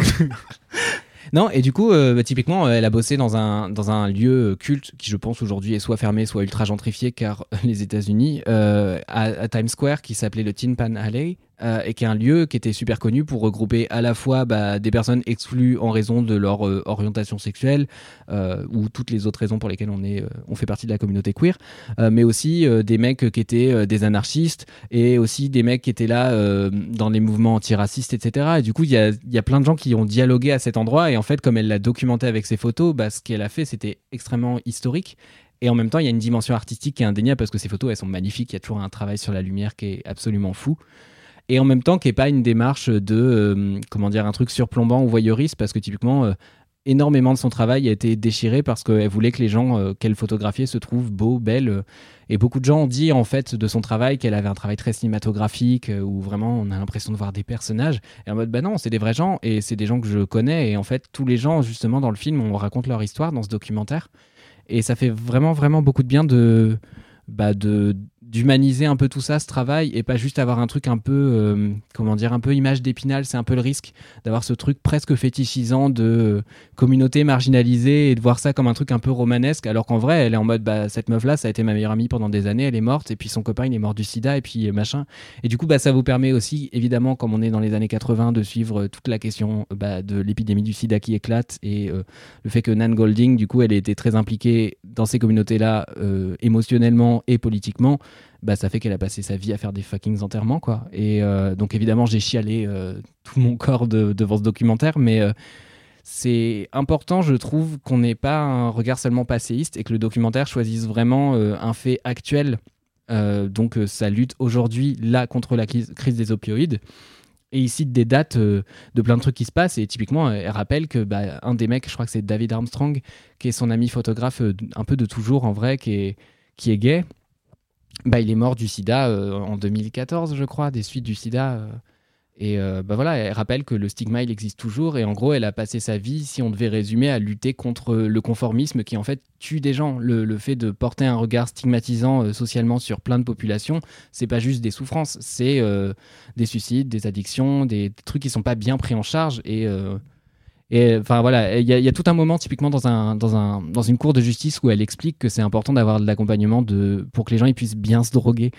Non, et du coup, euh, bah, typiquement, euh, elle a bossé dans un, dans un lieu euh, culte qui, je pense, aujourd'hui est soit fermé, soit ultra gentrifié, car les États-Unis, euh, à, à Times Square, qui s'appelait le Tin Pan Alley, euh, et qui est un lieu qui était super connu pour regrouper à la fois bah, des personnes exclues en raison de leur euh, orientation sexuelle, euh, ou toutes les autres raisons pour lesquelles on, est, on fait partie de la communauté queer, mais aussi des mecs qui étaient des anarchistes, et aussi des mecs qui étaient là dans les mouvements antiracistes, etc. Et du coup, il y a, y a plein de gens qui ont dialogué à cet endroit. Et en fait, comme elle l'a documenté avec ses photos, bah, ce qu'elle a fait, c'était extrêmement historique. Et en même temps, il y a une dimension artistique qui est indéniable parce que ces photos, elles sont magnifiques. Il y a toujours un travail sur la lumière qui est absolument fou. Et en même temps, qui n'est pas une démarche de, euh, comment dire, un truc surplombant ou voyeuriste parce que typiquement, euh, énormément de son travail a été déchiré parce qu'elle voulait que les gens euh, qu'elle photographiait se trouvent beaux, belles. et beaucoup de gens ont dit en fait de son travail qu'elle avait un travail très cinématographique où vraiment on a l'impression de voir des personnages. Et en mode bah non, c'est des vrais gens et c'est des gens que je connais. Et en fait, tous les gens justement dans le film, on raconte leur histoire dans ce documentaire. Et ça fait vraiment vraiment beaucoup de bien de bah, de d'humaniser un peu tout ça, ce travail, et pas juste avoir un truc un peu, euh, comment dire, un peu image d'épinal, c'est un peu le risque d'avoir ce truc presque fétichisant de euh, communauté marginalisée et de voir ça comme un truc un peu romanesque, alors qu'en vrai, elle est en mode, bah, cette meuf-là, ça a été ma meilleure amie pendant des années, elle est morte, et puis son copain, il est mort du sida, et puis euh, machin. Et du coup, bah, ça vous permet aussi, évidemment, comme on est dans les années 80, de suivre toute la question bah, de l'épidémie du sida qui éclate, et le fait que Nan Golding, du coup, elle était très impliquée dans ces communautés-là, émotionnellement et politiquement, bah, ça fait qu'elle a passé sa vie à faire des fucking enterrements, quoi. Et euh, donc, évidemment, j'ai chialé euh, tout mon corps de- devant ce documentaire, mais euh, c'est important, je trouve, qu'on n'ait pas un regard seulement passéiste et que le documentaire choisisse vraiment un fait actuel. Donc, ça lutte aujourd'hui, là, contre la crise des opioïdes. Et il cite des dates de plein de trucs qui se passent. Et typiquement, elle rappelle que bah, un des mecs, je crois que c'est David Armstrong, qui est son ami photographe un peu de toujours en vrai, qui est, qui est gay. Bah, il est mort du sida euh, en 2014, je crois, des suites du sida. euh. et euh, bah voilà, elle rappelle que le stigma, il existe toujours. Et en gros, elle a passé sa vie, si on devait résumer, à lutter contre le conformisme qui, en fait, tue des gens. Le, le fait de porter un regard stigmatisant socialement sur plein de populations, c'est pas juste des souffrances, c'est des suicides, des addictions, des trucs qui sont pas bien pris en charge. Et. Et enfin voilà, il y, a- il y a tout un moment typiquement dans, un, dans, un, dans une cour de justice où elle explique que c'est important d'avoir de l'accompagnement de, pour que les gens ils puissent bien se droguer.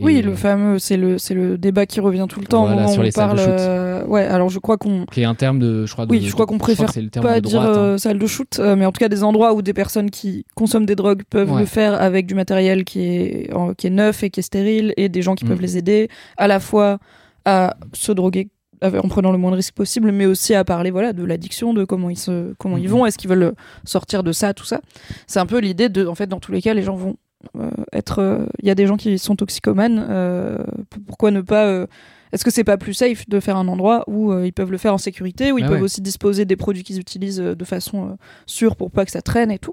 Et, Oui, le fameux, c'est le, c'est le débat qui revient tout le temps. Voilà, sur où les on salles de parle. shoot. euh, ouais, alors je crois qu'on qui est un terme de, je crois, de- Oui, je crois qu'on préfère c'est le terme pas de dire droite, hein. euh, salle de shoot, euh, mais en tout cas des endroits où des personnes qui consomment des drogues peuvent Ouais. le faire avec du matériel qui est, qui est neuf et qui est stérile et des gens qui Mm. peuvent les aider à la fois à se droguer en prenant le moins de risques possible, mais aussi à parler voilà de l'addiction, de comment ils se, comment ils Mhm. vont, est-ce qu'ils veulent sortir de ça, tout ça. C'est un peu l'idée de, en fait, dans tous les cas, les gens vont euh, être. euh, Il y a des gens qui sont toxicomanes. euh, pourquoi ne pas est-ce que c'est pas plus safe de faire un endroit où euh, ils peuvent le faire en sécurité, où ils Ah peuvent ouais. aussi disposer des produits qu'ils utilisent euh, de façon euh, sûre pour pas que ça traîne et tout.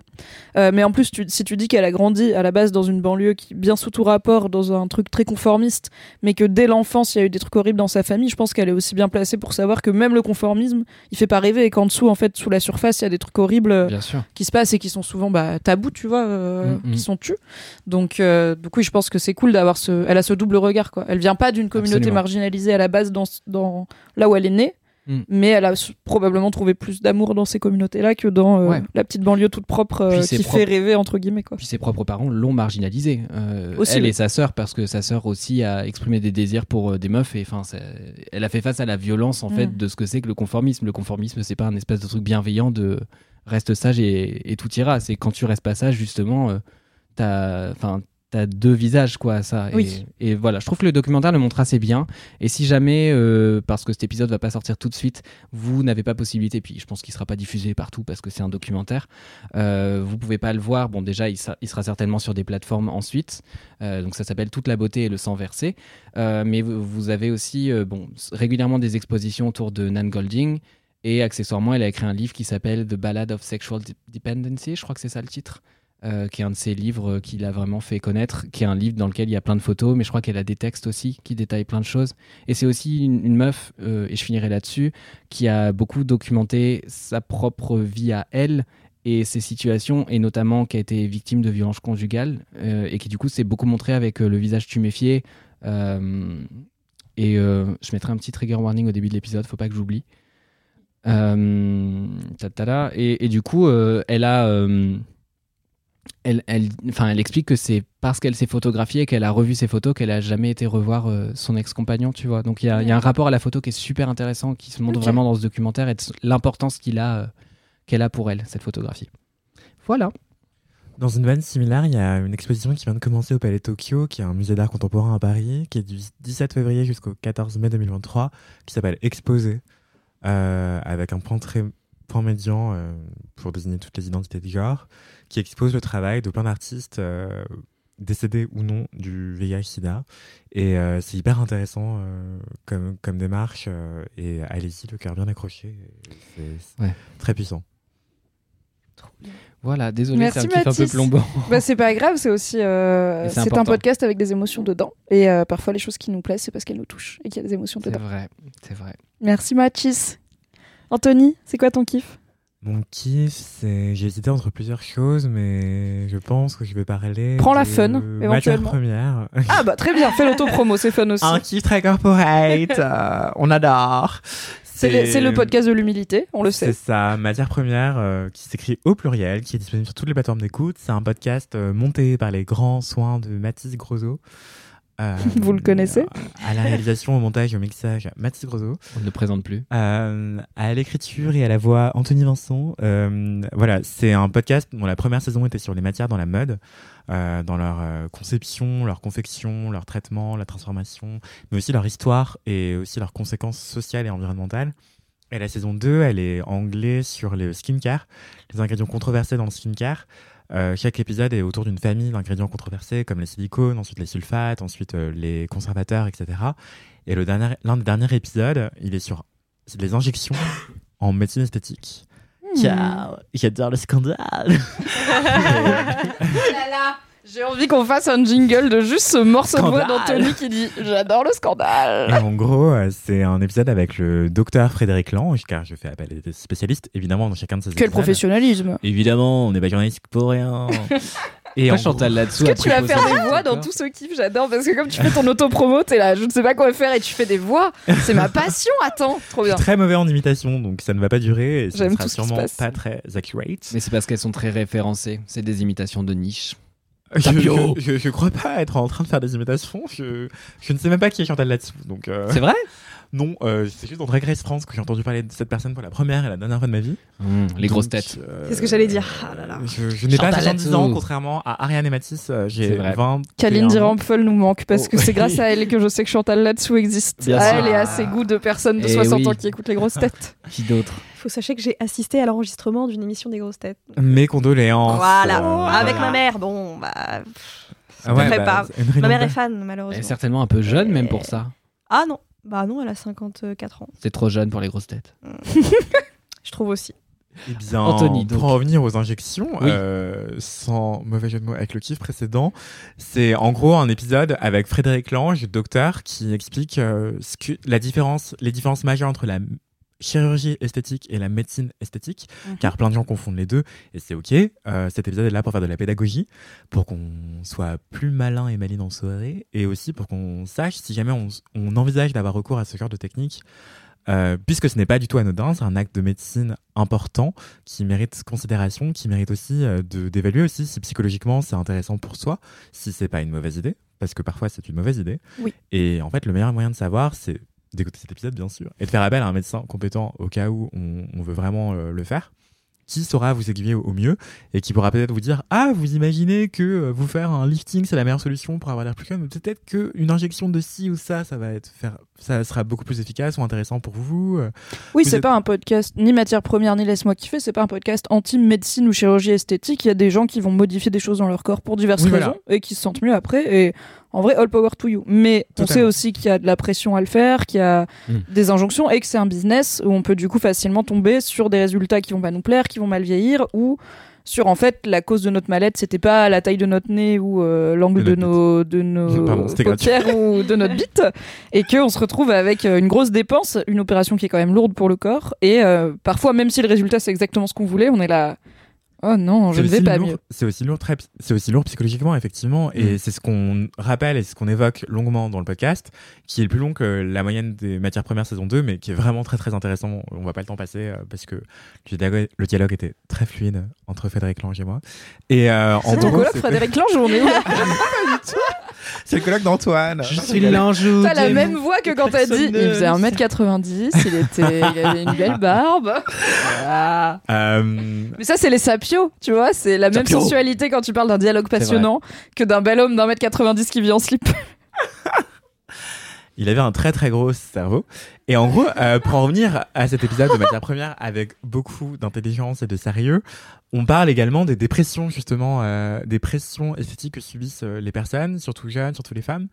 Mais en plus, tu- si tu dis qu'elle a grandi à la base dans une banlieue qui bien sous tout rapport, dans un truc très conformiste, mais que dès l'enfance il y a eu des trucs horribles dans sa famille, je pense qu'elle est aussi bien placée pour savoir que même le conformisme, il fait pas rêver et qu'en dessous, en fait, sous la surface, il y a des trucs horribles qui se passent et qui sont souvent bah, tabous, tu vois, Mm, mm. qui sont tus. Donc, donc oui, je pense que c'est cool d'avoir ce. Elle a ce double regard, quoi. Elle vient pas d'une communauté Absolument. À la base dans, dans là où elle est née. Mm. Mais elle a probablement trouvé plus d'amour dans ces communautés-là que dans euh, Ouais. la petite banlieue toute propre euh, qui fait rêver entre guillemets quoi. Puis ses propres parents l'ont marginalisée. Euh, Aussi, elle oui. et sa sœur, parce que sa sœur aussi a exprimé des désirs pour des meufs. Et enfin, elle a fait face à la violence en Mm. fait de ce que c'est que le conformisme. Le conformisme, c'est pas un espèce de truc bienveillant de reste sage et, et tout ira. C'est quand tu restes pas sage, justement, t'as, enfin, t'as deux visages quoi. Ça. Et, Oui. et voilà, je trouve que le documentaire le montre assez bien. Et si jamais, euh, parce que cet épisode va pas sortir tout de suite, vous n'avez pas possibilité, puis je pense qu'il sera pas diffusé partout parce que c'est un documentaire. Euh, vous pouvez pas le voir. Bon, déjà, il, sera- il sera certainement sur des plateformes ensuite. Euh, donc, ça s'appelle Toute la beauté et le sang versé. Mais vous, vous avez aussi, bon, régulièrement des expositions autour de Nan Golding. Et accessoirement, elle a écrit un livre qui s'appelle The Ballad of Sexual Dep- Dependency. Je crois que c'est ça le titre. Euh, qui est un de ses livres euh, qu'il a vraiment fait connaître, qui est un livre dans lequel il y a plein de photos, mais je crois qu'elle a des textes aussi qui détaillent plein de choses. Et c'est aussi une, meuf, euh, et je finirai là-dessus, qui a beaucoup documenté sa propre vie à elle et ses situations, et notamment qui a été victime de violences conjugales, et qui du coup s'est beaucoup montré avec le visage tuméfié. et je mettrai un petit trigger warning au début de l'épisode, faut pas que j'oublie. Et, et du coup, elle a. elle, elle, enfin, elle explique que c'est parce qu'elle s'est photographiée et qu'elle a revu ses photos qu'elle a jamais été revoir euh, son ex-compagnon, tu vois. Donc il y, a- il y a un rapport à la photo qui est super intéressant, qui se montre vraiment dans ce documentaire et l'importance qu'il a, euh, qu'elle a pour elle, cette photographie. Voilà. Dans une veine similaire, il y a une exposition qui vient de commencer au Palais Tokyo, qui est un musée d'art contemporain à Paris, qui est du 17 février jusqu'au 14 mai 2023, qui s'appelle Exposé, euh, avec un point très point médian euh, pour désigner toutes les identités de genre, qui expose le travail de plein d'artistes euh, décédés ou non du VIH/SIDA. Et euh, c'est hyper intéressant euh, comme, comme démarche. euh, et allez-y, le cœur bien accroché. C'est c'est Ouais. très puissant. Voilà, désolé, c'est un kiff un peu plombant. Bah, c'est pas grave, c'est aussi euh, c'est c'est un podcast avec des émotions dedans et euh, parfois les choses qui nous plaisent c'est parce qu'elles nous touchent et qu'il y a des émotions C'est dedans. vrai, c'est vrai. Merci Mathis. Anthony, c'est quoi ton kiff? Mon kiff, c'est. J'ai hésité entre plusieurs choses, mais je pense que je vais parler. Prends la fun, Matière éventuellement. première. Ah bah très bien, fais l'auto-promo, c'est fun aussi. Un kiff très corporate, euh, on adore. C'est le, c'est le podcast de l'humilité, on le C'est sait. ça, Matière Première, euh, qui s'écrit au pluriel, qui est disponible sur toutes les plateformes d'écoute. C'est un podcast euh, monté par les grands soins de Mathis Grosso. Euh, Vous le connaissez À la réalisation, au montage et au mixage, Mathis Grosso. On ne le présente plus. Euh, à l'écriture et à la voix, Anthony Vincent. Euh, voilà, c'est un podcast dont la première saison était sur les matières dans la mode, euh, dans leur euh, conception, leur confection, leur traitement, la transformation, mais aussi leur histoire et aussi leurs conséquences sociales et environnementales. Et la saison 2, elle est anglais sur le skincare, les ingrédients controversés dans le skincare. Euh, chaque épisode est autour d'une famille d'ingrédients controversés comme les silicones, ensuite les sulfates, ensuite euh, les conservateurs, etc. Et le dernier, l'un des derniers épisodes, il est sur des injections en médecine esthétique. Ciao, j'adore le scandale. J'ai envie qu'on fasse un jingle de juste ce morceau de voix Scandale. d'Anthony qui dit J'adore le scandale. Et en gros, euh, c'est un épisode avec le docteur Frédéric Lange, car je fais appel à des spécialistes, évidemment, dans chacun de ces Quel épisodes. professionnalisme. Évidemment, on n'est pas journaliste pour rien. Et en Chantal là-dessous. Est-ce que tu vas faire des voix dans tout ce kiff J'adore parce que comme tu fais ton auto-promo, t'es là, je ne sais pas quoi faire et tu fais des voix. C'est ma passion, attends, trop Je bien. suis très mauvais en imitation, donc ça ne va pas durer. Et ça J'aime sera tout ce qui se sûrement passe. pas très accurate. Mais c'est parce qu'elles sont très référencées. C'est des imitations de niche. Je, Tapio. je, je- je crois pas être en train de faire des imitations. Je, je ne sais même pas qui est Chantal là-dessous. Donc, euh, C'est vrai? Non, euh, c'est juste dans Drag Race France que j'ai entendu parler de cette personne pour la première et la dernière fois de ma vie. Mmh, les grosses têtes. euh, C'est ce que j'allais dire. Ah là là. Je, je n'ai pas Chantal 70 Latsou. ans, contrairement à Ariane et Mathis. euh, C'est J'ai vrai. 20. Kalindi Dirampfel nous manque parce Oh, que c'est oui. grâce à elle que je sais que Chantal là-dessous existe. Bien à sûr. elle et à ses goûts de personnes de Eh 60 oui. ans qui écoutent les grosses têtes. Qui d'autre Faut sachez que j'ai assisté à l'enregistrement d'une émission des grosses têtes. Mes condoléances. Voilà, euh, avec ma mère. Bon, bah. Ah ouais, bah, pas. Ma mère est fan, Elle est malheureusement. certainement un peu jeune, même pour ça. Ah non, bah non, elle a 54 ans. C'est trop jeune pour les grosses têtes. Je trouve aussi. Eh bien, Anthony, donc. pour en revenir aux injections, Oui. euh, sans mauvais jeu de mots avec le kiff précédent, c'est en gros un épisode avec Frédéric Lange, docteur, qui explique euh, ce que, la différence, les différences majeures entre la chirurgie esthétique et la médecine esthétique, Mhm. car plein de gens confondent les deux, et c'est ok. Euh, cet épisode est là pour faire de la pédagogie, pour qu'on soit plus malin et maline en soirée, et aussi pour qu'on sache si jamais on, on envisage d'avoir recours à ce genre de technique, euh, puisque ce n'est pas du tout anodin, c'est un acte de médecine important qui mérite considération, qui mérite aussi euh, de- d'évaluer aussi si psychologiquement c'est intéressant pour soi, si c'est pas une mauvaise idée, parce que parfois c'est une mauvaise idée. Oui. Et en fait, le meilleur moyen de savoir, c'est d'écouter cet épisode, bien sûr, et de faire appel à un médecin compétent au cas où on, on veut vraiment euh, le faire, qui saura vous aiguiller au, mieux et qui pourra peut-être vous dire Ah, vous imaginez que euh, vous faire un lifting, c'est la meilleure solution pour avoir l'air plus calme, mais peut-être qu'une injection de ci ou ça, ça va être faire, ça sera beaucoup plus efficace ou intéressant pour vous. euh. Oui, c'est êtes- pas un podcast ni matière première ni laisse-moi kiffer, c'est pas un podcast anti-médecine ou chirurgie esthétique. Il y a des gens qui vont modifier des choses dans leur corps pour diverses Oui, voilà. raisons et qui se sentent mieux après. Et en vrai, all power to you. Mais on sait aussi qu'il y a de la pression à le faire, qu'il y a Mm. des injonctions et que c'est un business où on peut du coup facilement tomber sur des résultats qui vont pas nous plaire, qui vont mal vieillir ou sur en fait la cause de notre mal-être c'était pas la taille de notre nez ou euh, l'angle De de, notre nos de nos Pardon, c'était gratuit. paupières ou de notre bite et que on se retrouve avec euh, une grosse dépense, une opération qui est quand même lourde pour le corps et euh, parfois même si le résultat c'est exactement ce qu'on voulait, on est là oh non, je C'est ne vais aussi pas lourd- mieux. C'est aussi lourd, très, c'est aussi lourd psychologiquement, effectivement, et Mm. c'est ce qu'on rappelle et ce qu'on évoque longuement dans le podcast, qui est plus long que la moyenne des matières premières saison 2, mais qui est vraiment très très intéressant. On va pas le temps passer euh, parce que le dialogue, le dialogue était très fluide entre Frédéric Lange et moi. Et euh, en C'est ton gros, Frédéric Lange, on est où? c'est le colloque d'Antoine. Je suis l'anjou. T'as la même voix que quand t'as dit il faisait 1m90, il, était, il avait une belle barbe. Voilà. Euh, Mais ça, c'est les sapios, tu vois. C'est la même Sapio. sensualité quand tu parles d'un dialogue passionnant que d'un bel homme d'un mètre 90 qui vit en slip. il avait un très très gros cerveau. Et en gros, euh, pour en revenir à cet épisode de matière première avec beaucoup d'intelligence et de sérieux, on parle également des dépressions, justement, euh, des pressions esthétiques que subissent euh, les personnes, surtout jeunes, surtout les femmes.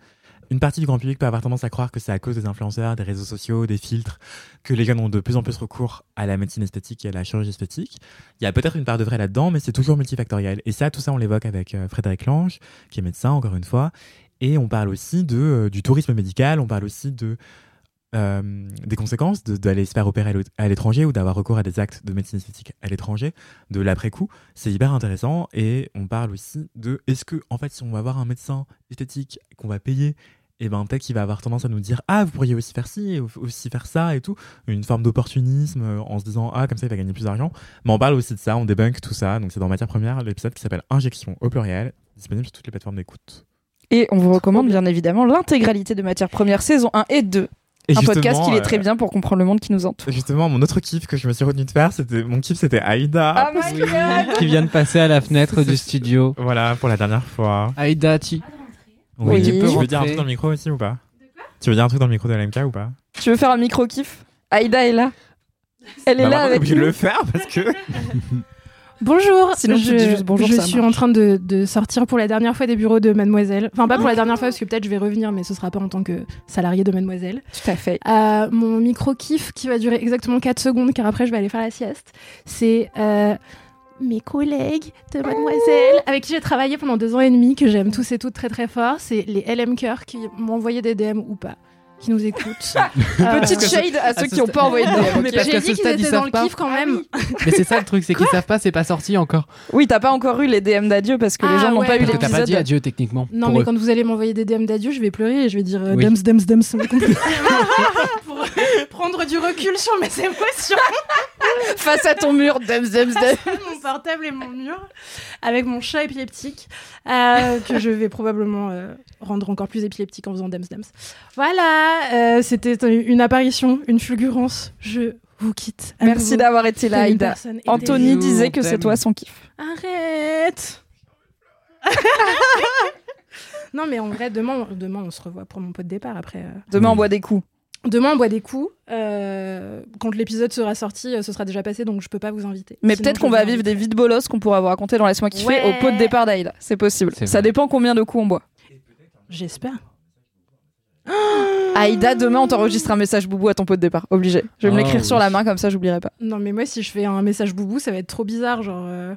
Une partie du grand public peut avoir tendance à croire que c'est à cause des influenceurs, des réseaux sociaux, des filtres, que les jeunes ont de plus en plus recours à la médecine esthétique et à la chirurgie esthétique. Il y a peut-être une part de vrai là-dedans, mais c'est toujours multifactoriel. Et ça, tout ça, on l'évoque avec euh, Frédéric Lange, qui est médecin, encore une fois. Et on parle aussi de, du tourisme médical, on parle aussi de, euh, des conséquences d'aller se faire opérer à l'étranger ou d'avoir recours à des actes de médecine esthétique à l'étranger, de l'après-coup. C'est hyper intéressant. Et on parle aussi de est-ce que, en fait, si on va voir un médecin esthétique qu'on va payer, et ben peut-être qu'il va avoir tendance à nous dire ah vous pourriez aussi faire ci, aussi faire ça et tout, une forme d'opportunisme euh, en se disant ah comme ça il va gagner plus d'argent. Mais on parle aussi de ça, on débunk tout ça. Donc c'est dans matière première l'épisode qui s'appelle Injection au pluriel, disponible sur toutes les plateformes d'écoute. Et on vous recommande bien évidemment l'intégralité de Matières Premières, saison 1 et 2. Et un podcast qui est euh, très bien pour comprendre le monde qui nous entoure. Justement, mon autre kiff que je me suis retenu de faire, c'était mon kiff, c'était Aïda. Ah my god Qui vient de passer à la fenêtre du studio. Voilà pour la dernière fois. Aïda, tu. Oui. tu peux Tu veux dire un rentrer. truc dans le micro aussi ou pas Tu veux dire un truc dans le micro de LMK ou pas Tu veux faire un micro-kiff Aïda est là. Elle est Bah, là avec obligé de nous. le faire parce que. Bonjour, Sinon, je, juste bonjour, je suis marche. en train de, de sortir pour la dernière fois des bureaux de Mademoiselle. Enfin, pas pour la dernière fois parce que peut-être je vais revenir, mais ce sera pas en tant que salarié de Mademoiselle. Tout à fait. Euh, mon micro-kiff qui va durer exactement 4 secondes car après je vais aller faire la sieste, c'est euh, mes collègues de Mademoiselle avec qui j'ai travaillé pendant deux ans et demi, que j'aime tous et toutes très très fort. C'est les LM Cœur qui m'ont envoyé des DM ou pas, qui nous écoutent. Euh, Petite shade à ceux ce qui n'ont pas envoyé de DM. Mais ok parce J'ai dit qu'ils étaient dans savent le pas. kiff quand même. Mais c'est ça le truc, c'est qu'ils savent pas, c'est pas sorti encore. Oui, t'as pas encore eu les DM d'adieu parce que les Ah gens n'ont ouais, pas eu que t'as pas dit adieu techniquement. Non, mais eux. quand vous allez m'envoyer des DM d'adieu, je vais pleurer et je vais dire euh, Oui. dems, dems, dems. Pour prendre du recul sur mes émotions. Face à ton mur, dem, dem, dem. Mon portable et mon mur avec mon chat épileptique euh, que je vais probablement euh, rendre encore plus épileptique en faisant Dems Dems. Voilà, euh, c'était une apparition, une fulgurance. Je vous quitte. à Merci d'avoir été là, Aïda. Anthony disait que c'est toi son kiff. Arrête Non mais en vrai, demain, on- demain on se revoit pour mon pot de départ après. euh. Demain, on boit des coups. Demain on boit des coups. euh, quand l'épisode sera sorti, ce sera déjà passé, donc je peux pas vous inviter. Mais peut-être qu'on va vivre des vides bolos qu'on pourra vous raconter dans Laisse-moi kiffer Ouais. au pot de départ d'Aïda. C'est possible. Ça dépend combien de coups on boit. J'espère. Aïda, demain, on t'enregistre un message boubou à ton pot de départ. Obligé. Je vais me l'écrire oui. sur la main, comme ça, j'oublierai pas. Non mais moi si je fais un message boubou, ça va être trop bizarre, genre. euh,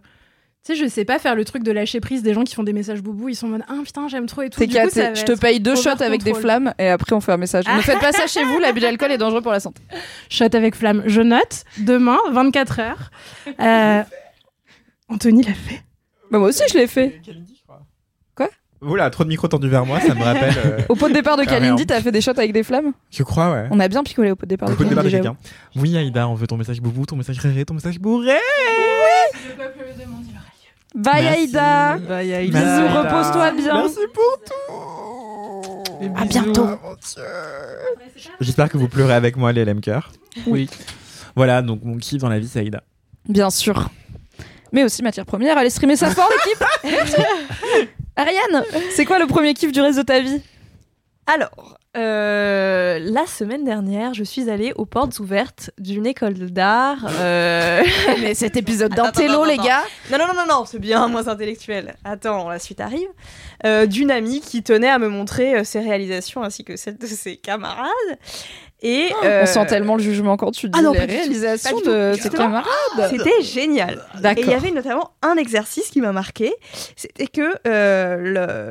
Tu sais, je sais pas faire le truc de lâcher prise des gens qui font des messages boubou, ils sont en mode ah putain j'aime trop et tout. C'est Du coup, ça cassé. va Je te être paye deux over shots avec des control. flammes et après, on fait un message. Ne faites pas ça chez vous, l'abus d'alcool est dangereux pour la santé. Shot avec flamme. Je note demain 24 heures. Euh, Anthony l'a fait. Bah, moi aussi, je l'ai fait. Oula, trop de micro tendus vers moi, ça me rappelle. euh, Au pot de départ de Ah, Kalindi, merde. t'as fait des shots avec des flammes Je crois, ouais. On a bien picolé au pot de départ Au de pot de départ de j'avoue. quelqu'un. Oui, Aïda, on veut ton message boubou, ton message réré, ton message bourré. Bye Merci. Aïda. Bye, Bisous, Aïda. repose-toi bien. Merci pour tout. Et À bisous. bientôt. J'espère que vous pleurez avec moi, les LM cœur. Oui. Voilà, donc mon kiff dans la vie, c'est Aïda. Bien sûr. Mais aussi matière première. Allez streamer ça fort, l'équipe. Ariane, c'est quoi le premier kiff du reste de ta vie? Alors, euh, la semaine dernière, je suis allée aux portes ouvertes d'une école d'art. euh, Mais cet épisode attends, les gars. Non, non, non, non, non, c'est bien moins intellectuel. Attends, la suite arrive. Euh, D'une amie qui tenait à me montrer ses réalisations ainsi que celles de ses camarades. Et On euh, sent tellement le jugement quand tu dis ah non, les réalisations de tes camarades. C'était génial. Et il y avait notamment un exercice qui m'a marqué, c'était que euh,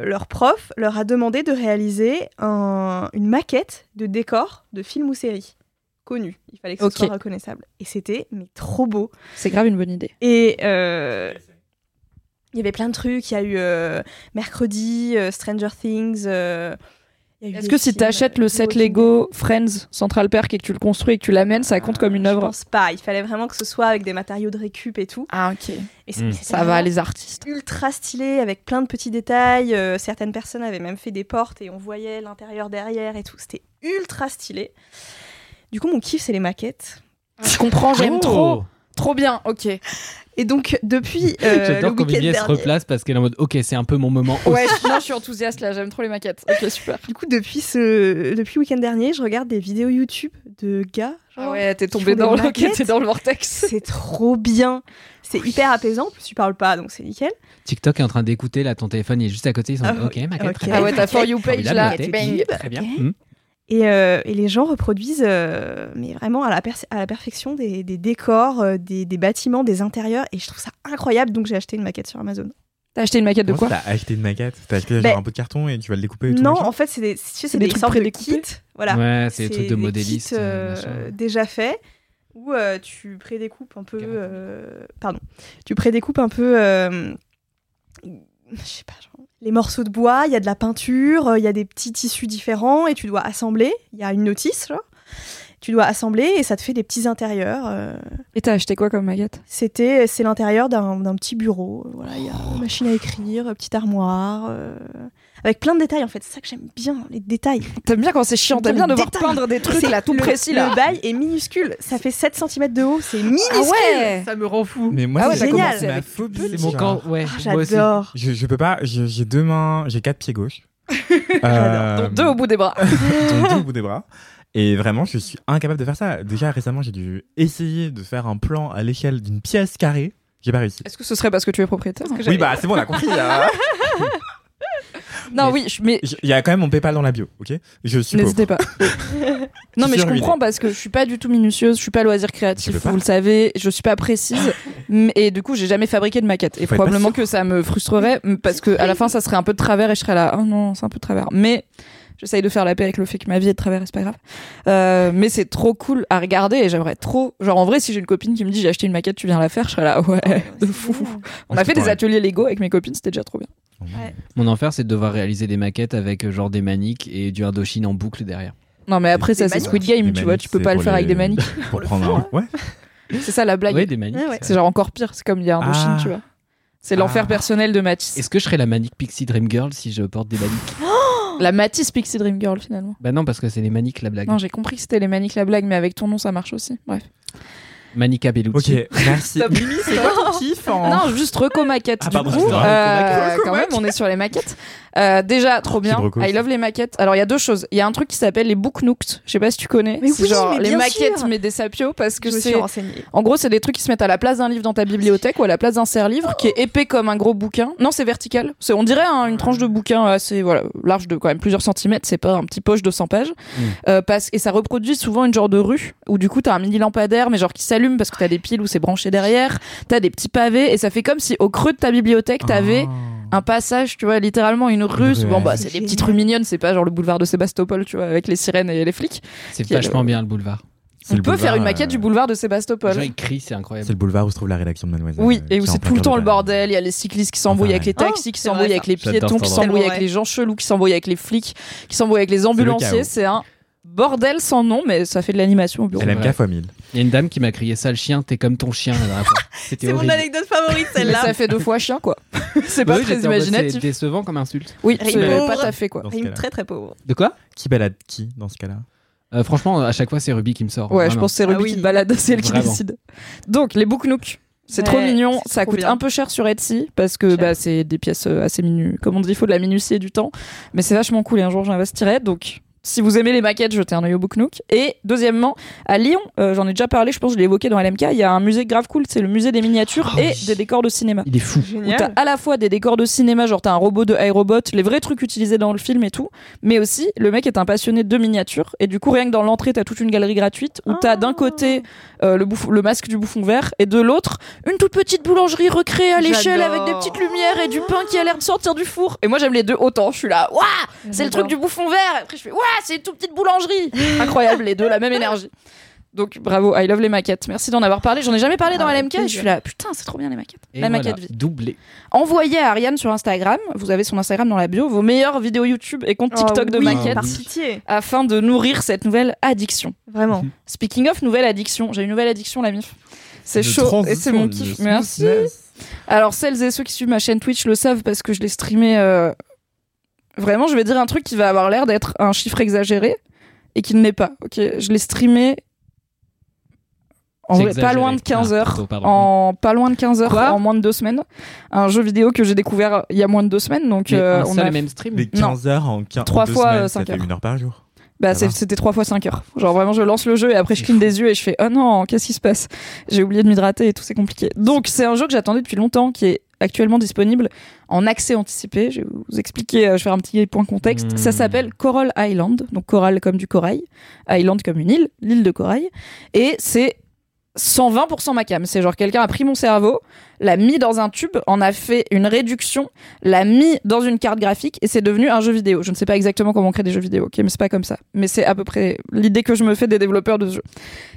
le- leur prof leur a demandé de réaliser un- une maquette de décor de film ou série connu. Il fallait que ce soit reconnaissable. Et c'était mais trop beau. C'est grave une bonne idée. Et euh, il y avait plein de trucs. Il y a eu euh, mercredi, euh, Stranger Things. Est-ce que si t'achètes le euh, set Walking Lego Friends Central Perk et que tu le construis et que tu l'amènes, ça compte comme une Je œuvre pense pas. Il fallait vraiment que ce soit avec des matériaux de récup et tout. Ah ok. Et c'est- Mm. c'était Ça va, les artistes. ultra stylé avec plein de petits détails. Euh, certaines personnes avaient même fait des portes et on voyait l'intérieur derrière et tout. C'était ultra stylé. Du coup, mon kiff, c'est les maquettes. Je comprends, j'aime Oh trop. Trop bien, ok. Et donc, depuis euh, le J'adore quand week-end Vivier se dernier, replace parce qu'elle est en mode ok, c'est un peu mon moment. Ouais, je- non, je suis enthousiaste là, j'aime trop les maquettes. Ok, super. du coup, depuis ce depuis le week-end dernier, je regarde des vidéos YouTube de gars. genre, Ah ouais, t'es tombé dans le, dans le vortex. C'est trop bien. C'est hyper apaisant. En plus, tu parles pas, donc c'est nickel. TikTok est en train d'écouter là, ton téléphone il est juste à côté. Ils sont en Ah, mode, ok, ma ok. très Ah ouais, ta For You page là, bang. Très bien. Hmm. Et, euh, et les gens reproduisent, euh, mais vraiment à la, per- à la perfection, des, des décors, euh, des, des bâtiments, des intérieurs. Et je trouve ça incroyable. Donc j'ai acheté une maquette sur Amazon. T'as acheté une maquette de Comment quoi T'as acheté une maquette T'as acheté genre un bout de carton et tu vas le découper et tout non, en fait, c'est des, tu sais, C'est des des, trucs sortes de kits. Voilà. Ouais, c'est des trucs de modélistes. déjà faits où euh, tu prédécoupes un peu. Euh, pardon. Tu prédécoupes un peu. euh, je sais pas, genre, les morceaux de bois, il y a de la peinture, euh, il y a des petits tissus différents et tu dois assembler. Il y a une notice. Tu dois assembler et ça te fait des petits intérieurs. euh, Et t'as acheté quoi comme maquette? C'était, c'est l'intérieur d'un d'un petit bureau. Voilà, il y a une machine à écrire, une petite armoire, euh, avec plein de détails en fait. C'est ça que j'aime bien, les détails. T'aimes bien quand c'est chiant, t'aimes bien devoir détail. peindre des trucs là, tout le- précis là. Le bail est minuscule, ça fait 7 cm de haut, c'est minuscule. Ah ouais Ça me rend fou. Mais moi, Ah ouais, c'est commencé c'est ma phobie. C'est mon camp. Ouais, Ah. J'adore. Je, je peux pas, j'ai deux mains, j'ai quatre pieds gauches. J'adore. Dont deux au bout des bras. dont deux au bout des bras. Et vraiment, je suis incapable de faire ça. Déjà, récemment, j'ai dû essayer de faire un plan à l'échelle d'une pièce carrée. J'ai pas réussi. Est-ce que ce serait parce que tu es propriétaire? Oui, bah c'est bon, on a compris. hein. Non, Mais- oui, je- mais Il y a quand même mon PayPal dans la bio, ok? Je suis n'hésitez pas. non, mais je ruiné. comprends parce que je suis pas du tout minutieuse, je suis pas loisir créatif, vous le savez, je suis pas précise, et du coup, j'ai jamais fabriqué de maquette. Et Faut probablement que ça me frustrerait parce que à la fin, ça serait un peu de travers et je serais là, oh non, c'est un peu de travers. Mais j'essaye de faire la paix avec le fait que ma vie est de travers c'est pas grave. Euh, mais c'est trop cool à regarder et j'aimerais trop. Genre, en vrai, si j'ai une copine qui me dit j'ai acheté une maquette, tu viens la faire, je serais là, ouais, de fou. On a fait des ateliers Lego avec mes copines, c'était déjà trop bien. Mon enfer, c'est de devoir réaliser des maquettes avec euh, genre des maniques et du Indochine en boucle derrière. Non, mais après, ça, c'est. Squid Game, tu vois, tu peux pas le faire avec des maniques. Pour prendre un. Ouais. C'est ça la blague. Ouais, des maniques. Ouais, ouais. C'est genre encore pire. C'est comme il y a Indochine, Ah. tu vois. C'est l'enfer Ah. personnel de Matisse. Est-ce que je serais la manique Pixie Dream Girl si je porte des maniques La Matisse Pixie Dream Girl finalement. Bah non, parce que c'est les maniques la blague. Non, j'ai compris que c'était les maniques la blague, mais avec ton nom ça marche aussi. Bref. Manica Bellucci. Ok, merci. Mimi, c'est quoi ton kiff en- Non, juste reco maquette. Ah, du pardon, coup, euh, quand même, on est sur les maquettes. Euh, déjà, trop bien. I love les maquettes. Alors, il y a deux choses. Il y a un truc qui s'appelle les book nooks. Je sais pas si tu connais. Mais c'est oui, genre mais les bien maquettes, sûr. mais des sapios parce que Je me suis c'est. En gros, c'est des trucs qui se mettent à la place d'un livre dans ta bibliothèque ou à la place d'un serre-livre qui est épais comme un gros bouquin. Non, c'est vertical. C'est, on dirait hein, une tranche de bouquin assez voilà, large de quand même plusieurs centimètres. C'est pas un petit poche de 100 pages. Euh, parce, et ça reproduit souvent une genre de rue où du coup t'as un mini lampadaire mais genre qui s'allume parce que t'as des piles où c'est branché derrière. T'as des petits pavés et ça fait comme si au creux de ta bibliothèque t'avais Oh. Un passage, tu vois, littéralement une rue. Bon, bah, c'est des petites rues mignonnes, c'est pas genre le boulevard de Sébastopol, tu vois, avec les sirènes et les flics. C'est vachement le- bien le boulevard. On peut faire une maquette euh, du boulevard de Les Sébastopol. gens ils crient, c'est incroyable. C'est le boulevard où se trouve la rédaction de Mademoiselle. Oui, euh, et où c'est tout le temps le bordel. Il y a les cyclistes qui s'embrouillent Enfin, avec les taxis, qui c'est s'embrouillent avec les piétons, qui s'embrouillent avec les gens chelous, qui s'embrouillent avec les flics, qui s'embrouillent avec les ambulanciers. C'est un bordel sans nom, mais ça fait de l'animation au bureau. LMK fois 1000. Il y a une dame qui m'a crié sale chien, t'es comme ton chien C'est mon anecdote favorite, celle-là. ça fait deux fois chien, quoi. c'est pas oui, très imaginatif. C'est décevant comme insulte. Oui, Rime c'est pas tout à fait, quoi. Rime très très pauvre. De quoi? Qui balade qui dans ce cas-là? Euh, Franchement, à chaque fois, c'est Ruby qui me sort. Ouais, je pense que c'est Ah Ruby oui. qui te balade, c'est elle qui Vraiment. décide. Donc, les book nooks. C'est Ouais, trop mignon, ça trop coûte bien. un peu cher sur Etsy parce que bah, c'est des pièces euh, assez minues. Comme on dit, il faut de la minutie et du temps. Mais c'est vachement cool et un jour j'investirai. Donc, si vous aimez les maquettes, jetez un œil au Book Nook. Et deuxièmement, à Lyon, euh, j'en ai déjà parlé, je pense que je l'ai évoqué dans LMK, il y a un musée grave cool, c'est le musée des miniatures Oh et oui. des décors de cinéma. Il est fou. Où t'as Génial. à la fois des décors de cinéma, genre t'as un robot de iRobot, les vrais trucs utilisés dans le film et tout, mais aussi le mec est un passionné de miniatures et du coup rien que dans l'entrée t'as toute une galerie gratuite où t'as d'un côté euh, le, masque du bouffon vert et de l'autre une toute petite boulangerie recréée à l'échelle J'adore. avec des petites lumières et du pain qui a l'air de sortir du four. Et moi j'aime les deux autant, je suis là, waouh, c'est le truc du bouffon vert. Et après je fais, waouh, c'est une toute petite boulangerie. Incroyable les deux, la même énergie. Donc bravo, I love les maquettes. Merci d'en avoir parlé. J'en ai jamais parlé dans Ah, LMK et je suis là, putain, c'est trop bien les maquettes. Et la voilà, maquette vie. doublé. Envoyez à Ariane sur Instagram, vous avez son Instagram dans la bio, vos meilleures vidéos YouTube et TikTok Oh de oui, maquettes Par pitié. afin de nourrir cette nouvelle addiction. Vraiment. Speaking of nouvelle addiction, j'ai une nouvelle addiction la mif. C'est chaud et c'est mon kiff. Merci. Alors celles et ceux qui suivent ma chaîne Twitch le savent parce que je l'ai streamé. euh, Vraiment, je vais dire un truc qui va avoir l'air d'être un chiffre exagéré et qui ne l'est pas. Ok, je l'ai streamé en vrai, pas loin de 15 Ah, heures. plutôt, en pas loin de 15 heures Quoi? en moins de deux semaines. Un jeu vidéo que j'ai découvert il y a moins de deux semaines. Donc euh, on a et même stream? Mais 15 heures en 15 Trois fois, semaines, euh, heures. une heure par jour. Bah, c'était trois fois 5 heures. Genre vraiment, je lance le jeu et après je cligne des yeux et je fais oh non, qu'est-ce qui se passe? J'ai oublié de m'hydrater et tout, c'est compliqué. Donc c'est un jeu que j'attendais depuis longtemps, qui est actuellement disponible en accès anticipé. Je vais vous expliquer, euh, je vais faire un petit point contexte. Hmm. Ça s'appelle Coral Island, donc coral comme du corail, island comme une île, l'île de corail, et c'est 120% ma cam. C'est genre quelqu'un a pris mon cerveau, l'a mis dans un tube, en a fait une réduction, l'a mis dans une carte graphique et c'est devenu un jeu vidéo. Je ne sais pas exactement comment on crée des jeux vidéo, ok, mais c'est pas comme ça. Mais c'est à peu près l'idée que je me fais des développeurs de ce jeu.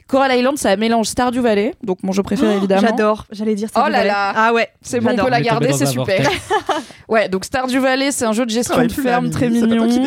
Coral Island, ça mélange Stardew Valley, donc mon jeu préféré évidemment. J'adore. J'allais dire ça. Oh là là. Ah ouais. C'est bon, on peut la garder, c'est super. ouais, donc Stardew Valley, c'est un jeu de gestion de ferme très mignon.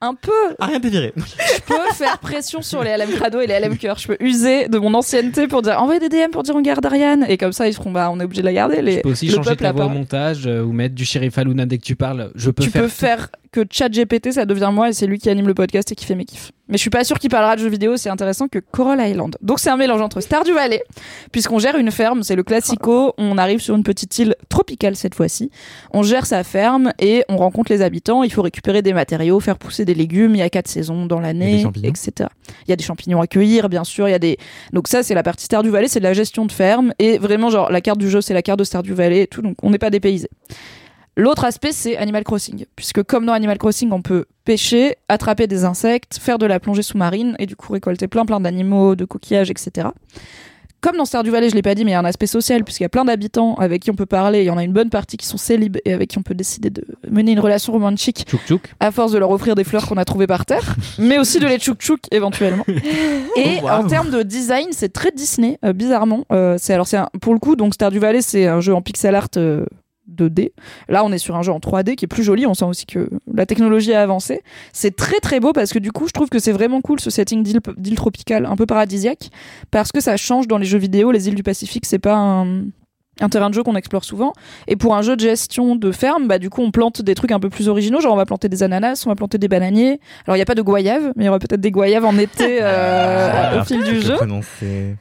Un peu, Ah, rien viré. je peux faire pression sur les LM Crado et les LM Cœur. Je peux user de mon ancienneté pour dire envoyez des DM pour dire on garde Ariane. Et comme ça, ils seront bah on est obligé de la garder. Les, Tu peux aussi le changer ta voix au montage euh, ou mettre du shérif Aluna dès que tu parles. Je peux tu faire. peux tout. faire que ChatGPT, ça devient moi et c'est lui qui anime le podcast et qui fait mes kiffs. Mais je suis pas sûr qu'il parlera de jeux vidéo, c'est intéressant que Coral Island. Donc c'est un mélange entre Stardew Valley, puisqu'on gère une ferme, c'est le classico, on arrive sur une petite île tropicale cette fois-ci. On gère sa ferme et on rencontre les habitants, il faut récupérer des matériaux, faire pousser des légumes, il y a quatre saisons dans l'année, etc. Il y a des champignons à cueillir, bien sûr, il y a des... Donc ça c'est la partie Stardew Valley, c'est de la gestion de ferme et vraiment genre la carte du jeu c'est la carte de Stardew Valley et tout, donc on n'est pas dépaysé. L'autre aspect, c'est Animal Crossing. Puisque comme dans Animal Crossing, on peut pêcher, attraper des insectes, faire de la plongée sous-marine et du coup récolter plein plein d'animaux, de coquillages, etc. Comme dans Stardew Valley, je l'ai pas dit, mais il y a un aspect social puisqu'il y a plein d'habitants avec qui on peut parler. Il y en a une bonne partie qui sont célibes et avec qui on peut décider de mener une relation romantique Tchouk tchouk. à force de leur offrir des fleurs qu'on a trouvées par terre, mais aussi de les tchouk tchouk éventuellement. Et Oh, en termes de design, c'est très Disney, euh, bizarrement. Euh, c'est alors c'est pour le coup donc Stardew Valley, c'est un jeu en pixel art euh, 2D. Là, on est sur un jeu en 3D qui est plus joli. On sent aussi que la technologie a avancé. C'est très très beau parce que du coup, je trouve que c'est vraiment cool ce setting d'île d'île tropicale, un peu paradisiaque, parce que ça change dans les jeux vidéo. Les îles du Pacifique, c'est pas un, un terrain de jeu qu'on explore souvent. Et pour un jeu de gestion de ferme, bah du coup, on plante des trucs un peu plus originaux. Genre, on va planter des ananas, on va planter des bananiers. Alors, il n'y a pas de goyave, mais il y aura peut-être des goyaves en été euh, au fil du jeu.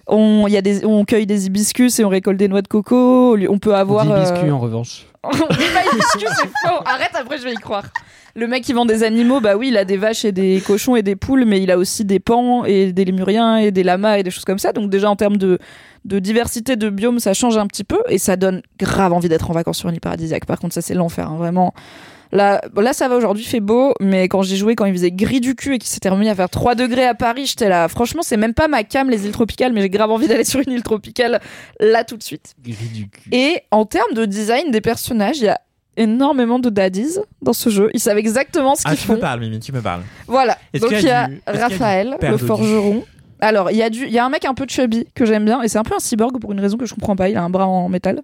On, il y a des, on cueille des hibiscus et on récolte des noix de coco. On peut avoir. Dit biscuit euh, en revanche. c'est faux. Arrête, après je vais y croire. Le mec qui vend des animaux, bah oui, il a des vaches et des cochons et des poules, mais il a aussi des pans et des lémuriens et des lamas et des choses comme ça. Donc déjà en termes de, de diversité de biomes, ça change un petit peu et ça donne grave envie d'être en vacances sur une île paradisiaque. Par contre, ça c'est l'enfer, hein, vraiment. Là, là, ça va aujourd'hui, fait beau, mais quand j'ai joué, quand il faisait gris du cul et qu'il s'était remis à faire 3 degrés à Paris, j'étais là. Franchement, c'est même pas ma cam, les îles tropicales, mais j'ai grave envie d'aller sur une île tropicale là tout de suite. Gris du cul. Et en termes de design des personnages, il y a énormément de daddies dans ce jeu. Ils savent exactement ce Ah, qu'ils tu font. me parles, Mimi, tu me parles. Voilà. Donc il y a du- y Raphaël, le forgeron. Alors, il y, a du- il y a un mec un peu chubby que j'aime bien, et c'est un peu un cyborg pour une raison que je comprends pas. Il a un bras en métal.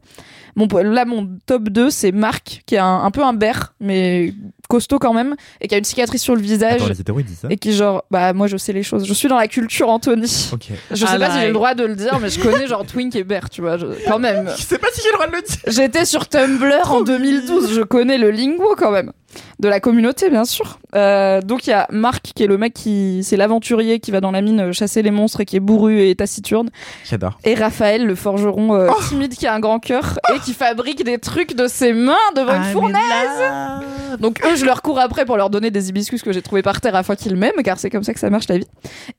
Mon, là, mon top 2, c'est Marc, qui est un, un peu un bear, mais costaud quand même, et qui a une cicatrice sur le visage. Attends, les hétéros, ça? Et qui, genre, bah, moi, je sais les choses. Je suis dans la culture, Anthony. Ok. Je sais Ah, pas si j'ai le droit de le dire, mais je connais, genre, Twink et Bear, tu vois, je- quand même. Je sais pas si j'ai le droit de le dire. J'étais sur Tumblr en 2012, je connais le lingo quand même. De la communauté, bien sûr. Euh, donc il y a Marc, qui est le mec qui. C'est l'aventurier qui va dans la mine chasser les monstres et qui est bourru et taciturne. J'adore. Et Raphaël, le forgeron euh, Oh timide qui a un grand cœur et qui fabrique des trucs de ses mains devant Ah, une fournaise. Donc eux, je leur cours après pour leur donner des hibiscus que j'ai trouvé par terre afin qu'ils m'aiment, car c'est comme ça que ça marche la vie.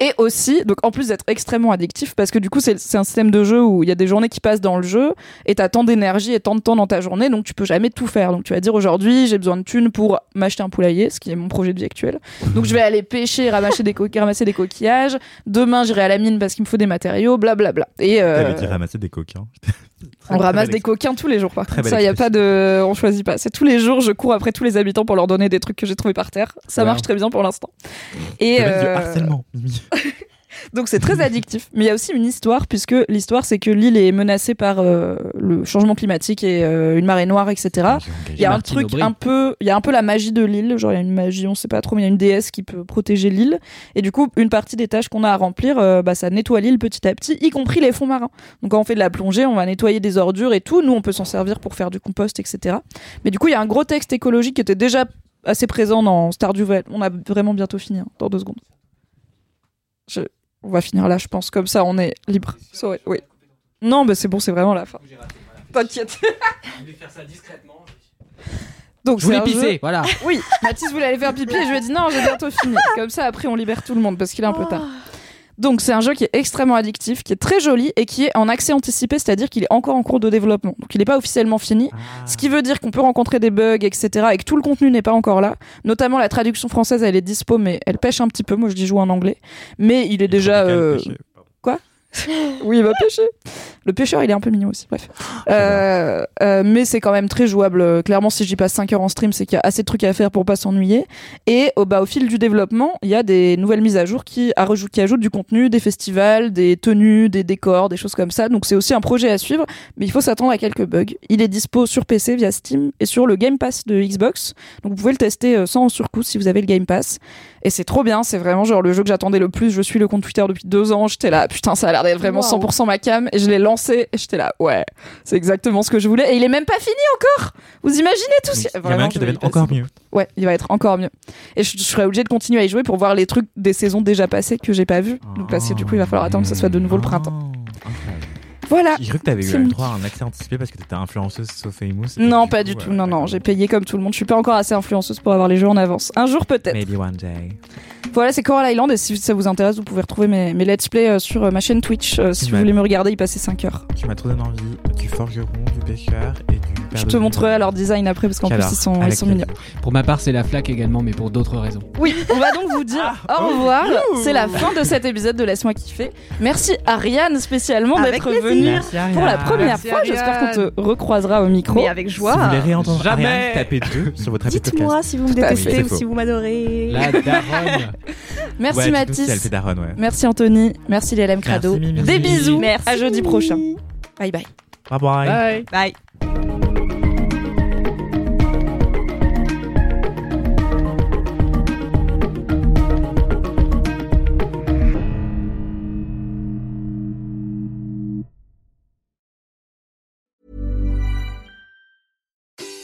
Et aussi, donc en plus d'être extrêmement addictif, parce que du coup c'est c'est un système de jeu où il y a des journées qui passent dans le jeu, et t'as tant d'énergie et tant de temps dans ta journée, donc tu peux jamais tout faire. Donc tu vas dire aujourd'hui j'ai besoin de thunes pour m'acheter un poulailler, ce qui est mon projet de vie actuel. Donc je vais aller pêcher, ramasser des, co- ramasser des coquillages. Demain j'irai à la mine parce qu'il me faut des matériaux, blablabla. Et euh, T'avais dit ramasser des coquins. on ramasse des coquins tous les jours, par contre. Ça, y a pas de. On choisit pas. C'est tous les jours, je cours après tous les habitants pour leur donner des trucs que j'ai trouvés par terre. Ça Wow. marche très bien pour l'instant. Et du euh, harcèlement. donc c'est très addictif. Mais il y a aussi une histoire, puisque l'histoire, c'est que l'île est menacée par euh, le changement climatique et euh, une marée noire, etc. Il y a un Martine truc Aubry. un peu, il y a un peu la magie de l'île, genre il y a une magie, on sait pas trop, mais il y a une déesse qui peut protéger l'île. Et du coup, une partie des tâches qu'on a à remplir, euh, bah, ça nettoie l'île petit à petit, y compris les fonds marins. Donc quand on fait de la plongée, on va nettoyer des ordures et tout. Nous, on peut s'en servir pour faire du compost, etc. Mais du coup, il y a un gros texte écologique qui était déjà assez présent dans Stardew Valley. On a vraiment bientôt fini, hein, dans deux secondes. Je- On va finir là, je pense. Comme ça, on est libre. Sorry, oui. Non, bah c'est bon, c'est vraiment la fin. T'inquiète. Donc Je voulais c'est un jeu- pisser, voilà. Oui, Mathis voulait aller faire pipi et je lui ai dit non, j'ai bientôt fini. Comme ça, après, on libère tout le monde parce qu'il est un peu tard. Donc, c'est un jeu qui est extrêmement addictif, qui est très joli et qui est en accès anticipé, c'est-à-dire qu'il est encore en cours de développement. Donc, il n'est pas officiellement fini. Ce qui veut dire qu'on peut rencontrer des bugs, etc. et que tout le contenu n'est pas encore là. Notamment la traduction française, elle est dispo, mais elle pêche un petit peu. Moi, je dis joue en anglais. Mais il est déjà. euh, oui, il va pêcher. Le pêcheur, il est un peu mignon aussi. Bref. Euh, euh, mais c'est quand même très jouable. Clairement, si j'y passe 5 heures en stream, c'est qu'il y a assez de trucs à faire pour pas s'ennuyer. Et au, bah, au fil du développement, il y a des nouvelles mises à jour qui ajoutent du contenu, des festivals, des tenues, des décors, des choses comme ça. Donc c'est aussi un projet à suivre, mais il faut s'attendre à quelques bugs. Il est dispo sur PC via Steam et sur le Game Pass de Xbox. Donc vous pouvez le tester euh, sans surcoût si vous avez le Game Pass. Et c'est trop bien, c'est vraiment genre le jeu que j'attendais le plus. Je suis le compte Twitter depuis deux ans. J'étais là, putain, ça a l'air d'être vraiment Wow. 100% ma cam. Et je l'ai lancé et j'étais là, ouais, c'est exactement ce que je voulais. Et il est même pas fini encore. Vous imaginez tout ce Il y en a Vraiment, un qui devait être encore passer. mieux. Ouais, il va être encore mieux. Et je, je serais obligée de continuer à y jouer pour voir les trucs des saisons déjà passées que j'ai pas vu. Donc parce que du coup, il va falloir attendre que ce soit de nouveau le printemps. Oh. Voilà. J'ai cru que t'avais eu le droit à un accès anticipé parce que t'étais influenceuse so famous. Non, du pas coup, du euh, tout. Non, non, j'ai payé comme tout le monde. Je suis pas encore assez influenceuse pour avoir les jeux en avance. Un jour peut-être. Maybe one day. Voilà, c'est Coral Island et si ça vous intéresse, vous pouvez retrouver mes, mes let's play euh, sur euh, ma chaîne Twitch. si vous voulez me regarder, y passer 5 heures. Tu m'as trop donné envie du forgeron, du pêcheur et du Je te montrerai leur design après parce qu'en plus ils sont, ils sont mignons. Pour ma part, c'est la flaque également, mais pour d'autres raisons. Oui, on va donc vous dire Ah, au revoir. C'est la fin de cet épisode de Laisse-moi kiffer. Merci Ariane spécialement d'être venue pour la première Merci, fois. J'espère qu'on te recroisera au micro. Mais avec Si joie. vous voulez réentendre Jamais. Ariane, tapez deux sur votre appli Dites-moi podcast. si vous me détestez ou si vous m'adorez. La daronne. Merci Ouais, Mathis. Si daronne, ouais. Merci Anthony. Merci les LM Crado. Merci. Des bisous. Merci. À jeudi prochain. Bye bye. Bye bye. Bye. Bye.